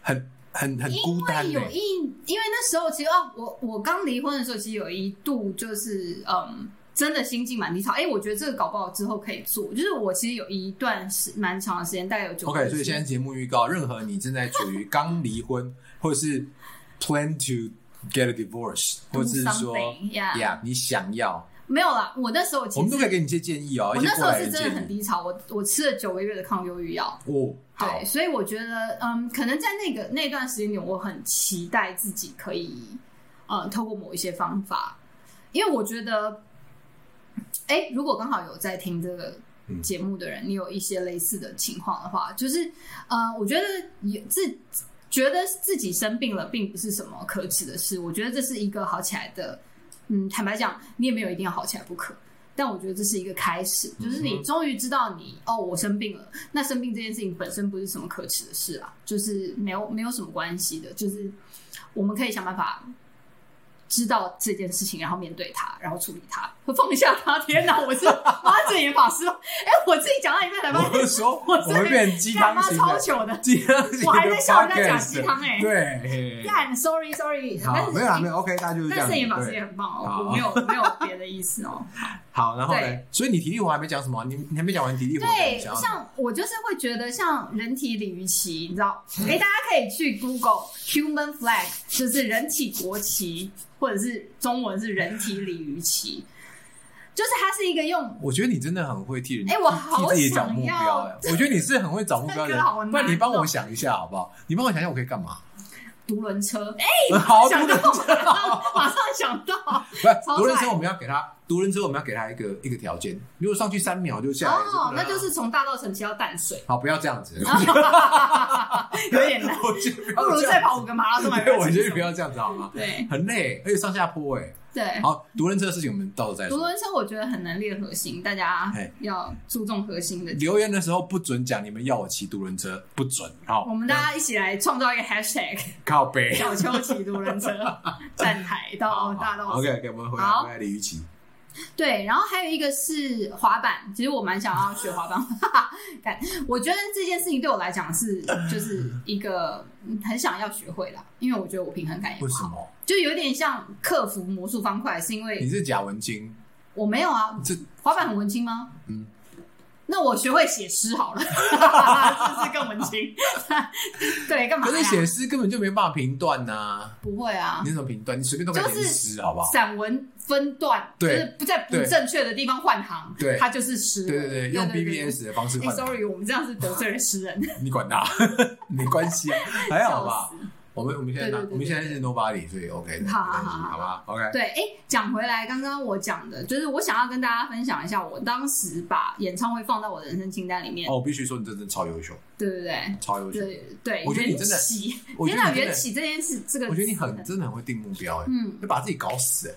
很很很孤因单欸呢、为有一，因为那时候其实哦，我我刚离婚的时候，其实有一度就是嗯。真的心境蛮低潮，哎、我觉得这个搞不好之后可以做。就是我其实有一段时蛮长的时间，大概有九 OK，所以现在节目预告，任何你正在处于刚离婚，或者是 plan to get a divorce，或者是说 something，yeah，Yeah，你想要。没有啦，我那时候其我们都可以实给你一些建议哦，我那时候是真的。很低潮，我我吃了九个月的抗忧郁药。哦，好。对，，所以我觉得，嗯，可能在那个那段时间里，我很期待自己可以，呃，透过某一些方法，因为我觉得，哎，如果刚好有在听这个嗯。节目的人，你有一些类似的情况的话，就是，呃，我觉得也自觉得自己生病了，并不是什么可耻的事，我觉得这是一个好起来的，嗯，坦白讲，你也没有一定要好起来不可。但我觉得这是一个开始，就是你终于知道你哦，我生病了。那生病这件事情本身不是什么可耻的事啊，就是没有没有什么关系的，就是我们可以想办法知道这件事情，然后面对它，然后处理它，会 放下它。天哪，我是妈正言法师吗？哎，我自己讲到一半才发现，我是说，我我们变成鸡汤妈型，超糗的。鸡汤型的我还在笑人家讲鸡汤哎对，干，sorry sorry，没有啦，没有，OK，大家就是这但样子。圣言法师也很棒哦，我没有没有别的意思哦。好，然后呢？所以你体力活还没讲什么？你你还没讲完体力活，对，像我就是会觉得像人体鲤鱼旗，你知道？哎、大家可以去 Google human flag，就是人体国旗，或者是中文是人体鲤鱼鳍，就是它是一个用我觉得你真的很会替人，哎我好替自己找目想标。要。哎我觉得你是很会找目标的人。不然你帮我哦想一下好不好？你帮我想一下，我可以干嘛？独轮车，哎、好，想独轮到马上马上想到，不是独轮车，我们要给他独轮车，我们要给他一个一个条件，如果上去三秒就下来，哦，那就是从大道城骑到淡水，好，不要这样子，有点难，我觉得不不如再跑五个马拉松我觉得不要这样子好吗？对很累，而且上下坡哎。对。好，独轮车的事情我们到时候再说。独轮车我觉得很难练核心，大家要注重核心的。留言的时候不准讲你们要我骑独轮车，不准。好，我们大家一起来创造一个 hashtag 靠背。小丘骑独轮车 站台到大道城。OK OK，我们回来好回来鲤鱼旗。对，然后还有一个是滑板，其实我蛮想要学滑板。干我觉得这件事情对我来讲是就是一个嗯很想要学会啦，因为我觉得我平衡感也不好，为什么？就有点像克服魔术方块，是因为你是假文青，我没有啊，这滑板很文青吗？嗯。那我学会写诗好了，是不是更文青？对，干嘛？可是写诗根本就没办法评断呐。不会啊你，怎么评断？你随便都可以就是填诗，好不好？散文分段，就是不在不正确的地方换行，对它就是诗了。对对对，用 BBS 的方式哎。，sorry，我们这样是得罪了诗人，你管他，没关系啊，还好吧我们我们现在我们现在是 nobody，所以 OK 的，好好好好吧？OK。对，哎，讲回来，刚刚我讲的，就是我想要跟大家分享一下，我当时把演唱会放到我的人生清单里面，哦，我必须说你真的超优秀，对对对超优秀。对对，我觉得你真的天哪，缘起这件事，这个我觉得你很真的很会定目标，哎，嗯，会把自己搞死，哎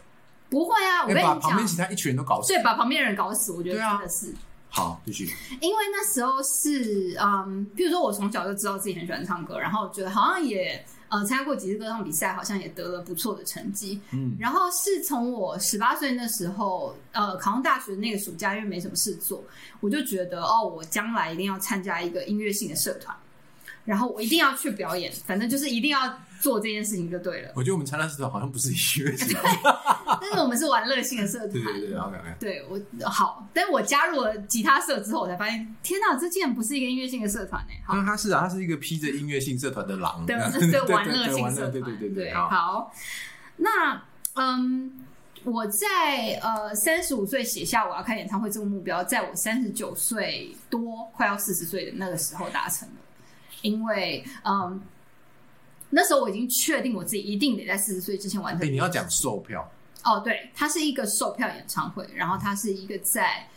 不会啊，我跟把旁边其，他一群人都搞死。对，把旁边人搞死，我觉得真的是。好，继续。因为那时候是嗯，比如说我从小就知道自己很喜欢唱歌，然后觉得好像也呃参加过几次歌唱比赛，好像也得了不错的成绩。嗯，然后是从我十八岁那时候，呃，考上大学那个暑假，因为没什么事做，我就觉得哦，我将来一定要参加一个音乐性的社团，然后我一定要去表演，反正就是一定要做这件事情就对了。我觉得我们参加社团好像不是音乐社，但是我们是玩乐性的社团，对对对，OK OK。对我好，但我加入了吉他社之后，我才发现，天哪，这竟然不是一个音乐性的社团呢、好，那他是啊，他是一个披着音乐性社团的狼，对对对，玩乐对性社团，对对对对，好，好，那嗯。我在呃三十五岁写下我要开演唱会这个目标，在我三十九岁多快要四十岁的那个时候达成了，因为嗯那时候我已经确定我自己一定得在四十岁之前完成。哎，你要讲售票，哦，对，它是一个售票演唱会，然后它是一个在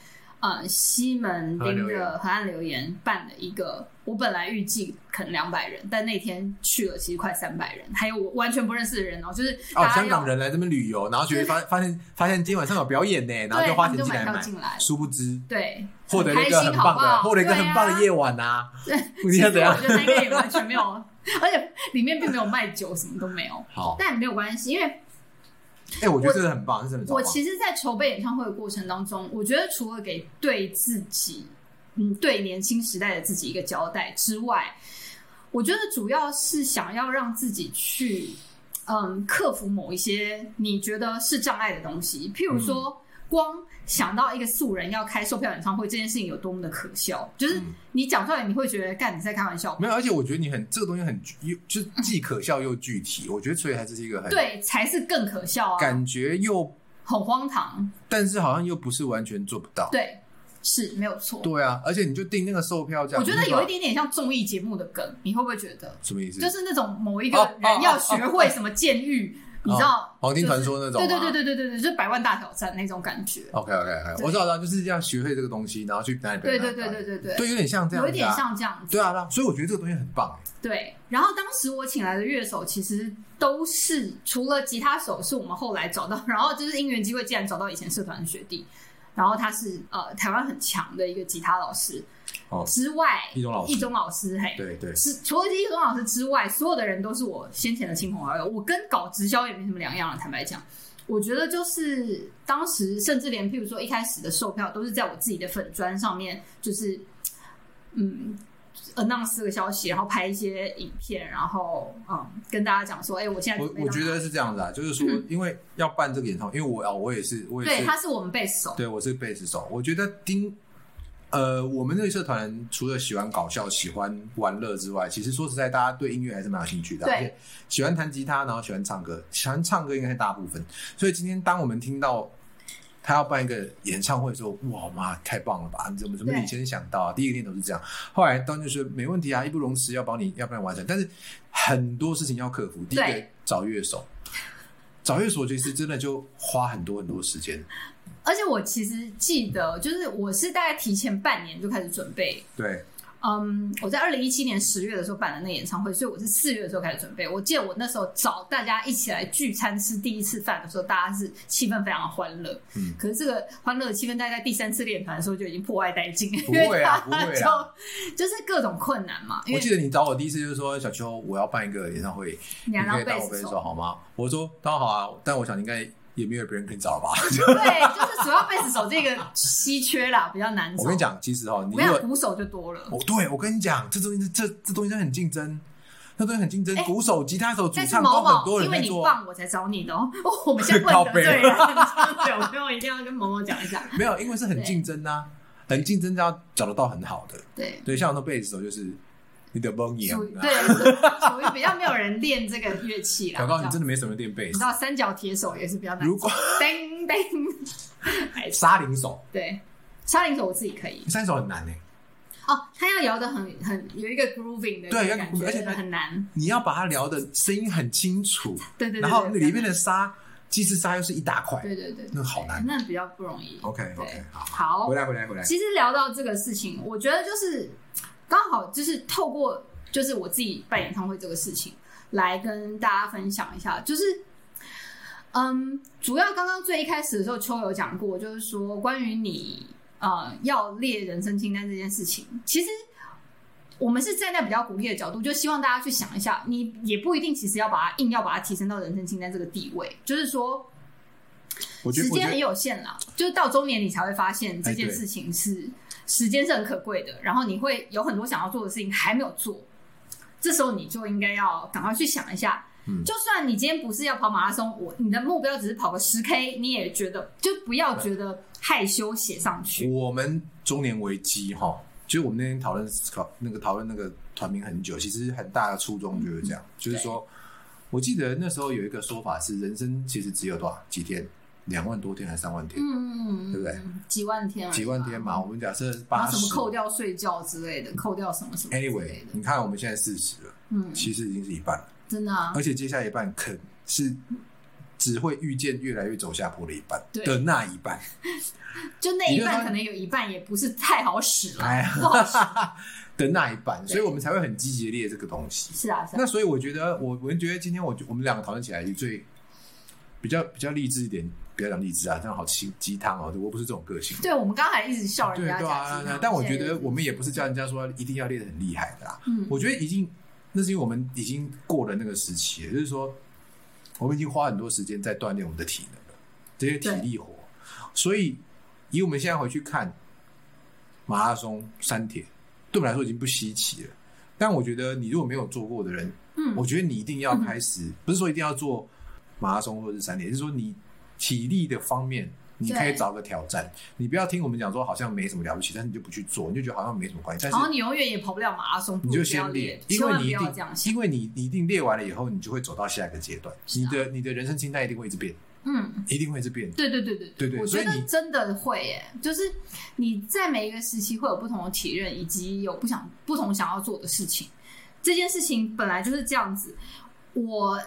呃西门町的河岸留言办了一个，我本来预计可能两百人，但那天去了其实快三百人，还有我完全不认识的人哦，就是哦，香港人来这边旅游，然后觉得发发现发现今天晚上有表演呢，然后就花钱进来殊不知对获得了一个很棒的，获得一个很棒的夜晚呐。对，你其实要怎样我觉得那个也完全没有，而且里面并没有卖酒，什么都没有。好，但没有关系，因为哎，我觉得这个很棒，是真的超棒。我其实，在筹备演唱会的过程当中，我觉得除了给对自己，嗯，对年轻时代的自己一个交代之外，我觉得主要是想要让自己去，嗯，克服某一些你觉得是障碍的东西，譬如说，光想到一个素人要开售票演唱会这件事情有多么的可笑，就是嗯你讲出来，你会觉得干你在开玩笑吧。没有，而且我觉得你很这个东西很又就是既可笑又具体，我觉得所以还是一个很对，才是更可笑啊！感觉又很荒唐。但是好像又不是完全做不到。对，是没有错。对啊，而且你就定那个售票价，我觉得有一点点像综艺节目的梗，你会不会觉得？什么意思？就是那种某一个人要学会什么监狱，你知道？黄金传说那种吗对对对对对对对，就是百万大挑战那种感觉。OK OK OK，我知道，知道，就是要学会这个东西，然后去哪里表对对对对对对，对，有点像这样、有一点像这样子。对啊，对啊，所以我觉得这个东西很棒哎。对，然后当时我请来的乐手其实都是除了吉他手是我们后来找到，然后就是因缘机会，竟然找到以前社团的学弟，然后他是呃台湾很强的一个吉他老师哦之外，一中老师一中老师嘿，对对，是除了一中老师之外，所有的人都是我先前的亲朋好友，我跟搞直销也没什么两样了。坦白讲，我觉得就是当时甚至连譬如说一开始的售票都是在我自己的粉砖上面，就是嗯。announce 这个消息，然后拍一些影片，然后嗯，跟大家讲说，哎、我现在我我觉得是这样子啊，就是说，因为要办这个演唱会，因为我啊，我也是，我也是对，他是我们贝斯手，对我是贝斯手。我觉得丁，呃，我们这个社团除了喜欢搞笑、喜欢玩乐之外，其实说实在，大家对音乐还是蛮有兴趣的，对而且喜欢弹吉他，然后喜欢唱歌，喜欢唱歌应该是大部分。所以今天当我们听到他要办一个演唱会的时候，哇妈，太棒了吧！你怎么怎么对你先想到啊？第一个念头是这样，后来当就是没问题啊，义不容辞，要帮你，要不然完成。但是很多事情要克服，第一个找乐手。找乐手其实真的就花很多很多时间，而且我其实记得，就是我是大概提前半年就开始准备对，嗯，我在二零一七年十月的时候办了那个演唱会，所以我是四月的时候开始准备。我记得我那时候找大家一起来聚餐吃第一次饭的时候，大家是气氛非常的欢乐。嗯可是这个欢乐的气氛，大概在第三次练团的时候就已经破坏殆尽，不会啊 不会啊就就是各种困难嘛。我记得你找我第一次就是说，小秋，我要办一个演唱会，你你要以当我贝贝斯手斯手好吗？我说当然好啊，但我想应该也没有别人可以找了吧。对，就是主要贝斯手这个稀缺啦，比较难找。我跟你，讲，其实哦，你如果我跟你讲，鼓手就多了。哦，对我跟你讲，这东西这这东西真的很竞争，这东西很竞争哎，鼓手、吉他手、主唱都很多人因为你。棒我才找你的哦。哦，我们现在 不能得罪人，对，我没有一定要跟某某讲一下。没有，因为是很竞争啊，很竞争，要找得到很好的。对，对，像我那贝斯手就是你的蒙眼属于啊，对属于比较没有人练这个乐器啦。小高，你真的，的没什么练贝斯你知。道三角铁手也是比较难。如果叮叮，沙林手，对沙林手我自己可以沙林手很难呢，哦，他要摇的很很有一个 grooving 的对要感觉，而且他很难。你要把它聊的声音很清楚，对对对，然后对里面的沙，鸡翅沙又是一大块。对对对，那好难那比较不容易。OK OK，好，好回，来回来回来。其实聊到这个事情，我觉得就是刚好就是透过就是我自己办演唱会这个事情来跟大家分享一下，就是嗯，主要刚刚最一开始的时候，秋有讲过，就是说关于你呃要列人生清单这件事情，其实。我们是站在比较鼓励的角度，就希望大家去想一下，你也不一定其实要把它硬要把它提升到人生清单这个地位，就是说，时间很有限啦，就是到中年你才会发现这件事情是时间是很可贵的，然后你会有很多想要做的事情还没有做，这时候你就应该要赶快去想一下。嗯就算你今天不是要跑马拉松，我你的目标只是跑个十 K，你也觉得就不要觉得害羞写上去。我们中年危机哈，就是我们那天讨论考那个讨论那个团名很久，其实很大的初衷就是这样，就是说，我记得那时候有一个说法是，人生其实只有多少几天，两万多天还是三万天，嗯，对不对？几万天而已吧，几万天嘛，我们假设然八十什么扣掉睡觉之类的，扣掉什么什么，anyway，你看我们现在四十了，嗯，其实已经是一半了，真的啊。而，且接下来一半肯是只会遇见越来越走下坡的一半对。的那一半，就那一半可能有一半也不是太好使了，哎不好使。的那一半，所以我们才会很积极的列这个东西。是啊，是啊。那，所以我觉得，我我觉得今天我我们两个讨论起来最比较比较励志一点，不要讲励志啊，这样好鸡鸡汤哦，我不是这种个性。对我们刚才一直笑人对家对啊假鸡汤，但我觉得我们也不是叫人家说一定要练得很厉害的啦。嗯，我觉得已经那是因为我们已经过了那个时期了，就是说我们已经花很多时间在锻炼我们的体能了，这些体力活。所以以我们现在回去看马拉松、山铁，对我们来说已经不稀奇了。但我觉得你如果没有做过的人，嗯我觉得你一定要开始，不是说一定要做马拉松或者是山铁，是说你体力的方面。你可以找个挑战，你不要听我们讲说好像没什么了不起，但是你就不去做，你就觉得好像没什么关系。但是你永远也跑不了马拉松，你就先练，，因为你一定。因为你你一定练完了以后，你就会走到下一个阶段，啊你的你的人生清单一定会一直变，嗯，一定会是变。对对对对对对我觉所以你得真的会耶，就是你在每一个时期会有不同的体认，以及有不想不同想要做的事情。这件事情本来就是这样子。我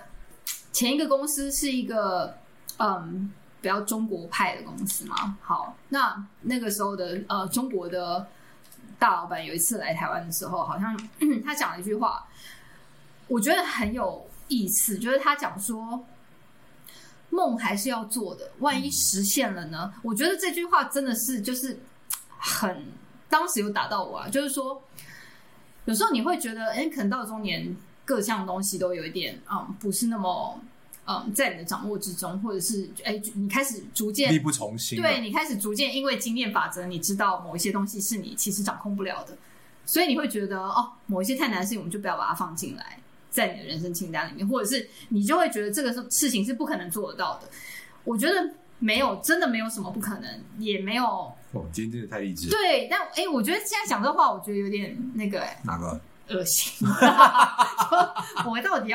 前一个公司是一个嗯比较中国派的公司嘛，好，那那个时候的呃中国的大老板有一次来台湾的时候，好像、他讲了一句话，我觉得很有意思，就是他讲说。梦还是要做的，万一实现了呢？我觉得这句话真的是就是很当时有打到我啊，就是说有时候你会觉得，哎，可能到中年各项东西都有一点嗯，不是那么嗯在你的掌握之中，或者是哎，你开始逐渐力不从心。对，你开始逐渐因为经验法则，你知道某一些东西是你其实掌控不了的，所以你会觉得哦，某一些太难的事情，我们就不要把它放进来，在你的人生清单里面，或者是你就会觉得这个事事情是不可能做得到的。我觉得没有，真的没有什么不可能，也没有哦，今天真的太励志。对。但哎，我觉得现在讲这话，我觉得有点那个哎哪个？恶心。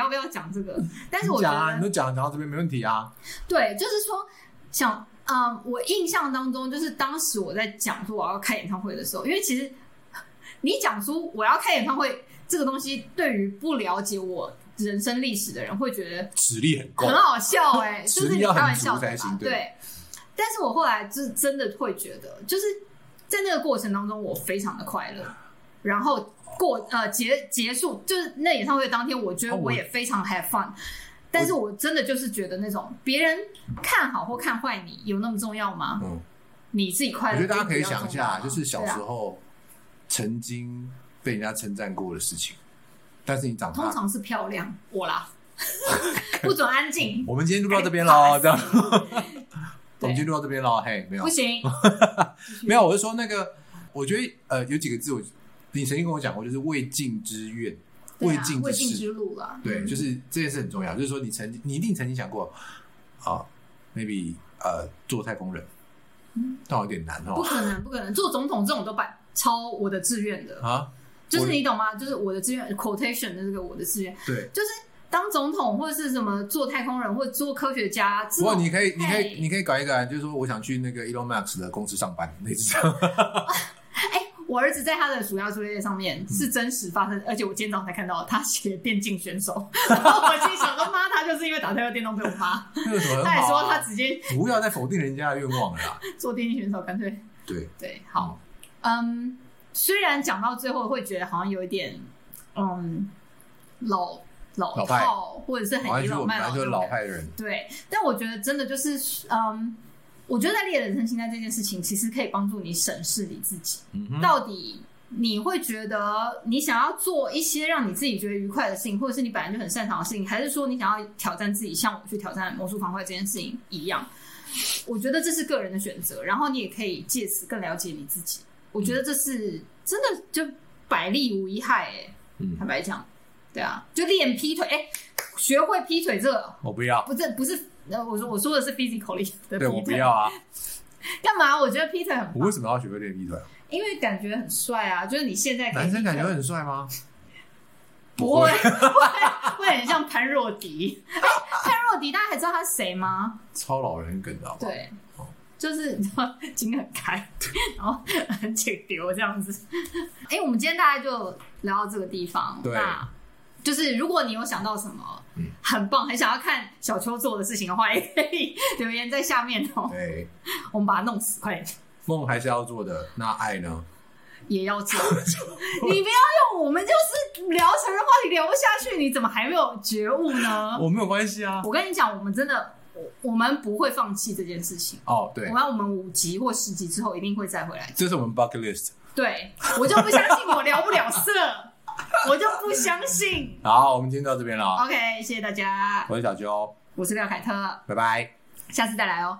要不要讲这个？但是我讲啊，你都讲讲到这边没问题啊。对，就是说，想，嗯，我印象当中，就是当时我在讲说我要开演唱会的时候，因为其实你讲出我要开演唱会这个东西，对于不了解我人生历史的人，会觉得实力很够很，好笑哎、实就是你开玩笑对。但是我后来就是真的会觉得，就是在那个过程当中，我非常的快乐。然后过呃结结束，就是那演唱会当天，我觉得哦我我也非常 have fun。但是我真的就是觉得那种别人看好或看坏你，有那么重要吗？嗯，你自己快乐，我觉得大家可以想一下，就是小时候曾经被人家称赞过的事情，但是你长大，通常是漂亮，我啦，不准安静，我们今天录到这边喽，这样，我们今天录到这边喽，嘿，没有 不行，没有，我是说那个，我觉得呃有几个字我，你曾经跟我讲过，就是未尽之愿，未尽之路了，对，嗯。就是这件事很重要，就是说你曾经，你一定曾经想过啊，maybe 呃做太空人，但有点难哦。不可能，不可能，做总统这种都办超我的志愿的，啊，就是你懂吗？就是我的志愿 quotation 的这个我的志愿，对。就是当总统或者是什么做太空人或者做科学家，不过你可以，你可以，你可以搞一个，就是说我想去那个 Elon Musk 的公司上班，类似这样。哎，我儿子在他的暑假作业上嗯。面是真实发生，而且我今天早上才看到他写电竞选手，然后我心想说妈，他就是因为打太多电动被我骂，那个什么很 他还好、啊，说他直接不要再否定人家的愿望了啦。做电竞选手，干脆。对，对好，嗯，虽然讲到最后会觉得好像有一点嗯老老老派套，或者是很倚老卖老就是老派的人，对，但我觉得真的就是，嗯，我觉得在列人生清单这件事情，其实可以帮助你审视你自己，嗯，到底你会觉得你想要做一些让你自己觉得愉快的事情，或者是你本来就很擅长的事情，还是说你想要挑战自己，像我去挑战魔术方块这件事情一样？我觉得这是个人的选择，然后你也可以借此更了解你自己。我觉得这是真的就百利无一害、欸，嗯坦白讲，对啊，就练劈腿，哎、学会劈腿这个我不要，不是不是，呃，我说我说的是 physically 的对我，不要啊！干嘛？我觉得 Peter 很棒我为，什么要学会练劈腿啊？因为感觉很帅啊，就是你现在可以男生感觉很帅吗？不会会会很像潘若迪，哎，潘若迪大家还知道他是谁吗？超老人梗的好不好，对，就是你知道筋很开，然后很解丢这样子。哎、我们今天大概就聊到这个地方。对那就是如果你有想到什么嗯很棒，很想要看小秋做的事情的话，也可以留言在下面哦，对，我们把它弄死，快点。梦还是要做的，那爱呢？也要做，你不要用我们就是聊成人话题聊不下去，你怎么还没有觉悟呢？我没有关系啊。我跟你讲，我们真的，我我们不会放弃这件事情。哦，对我，要我们五集或十集之后一定会再回来。这是我们 bucket list。对我就不相信我聊不了色，我就不相信。好，我们今天到这边了，OK，谢谢大家，我是小周，我是廖凯特，拜拜。下次再来哦。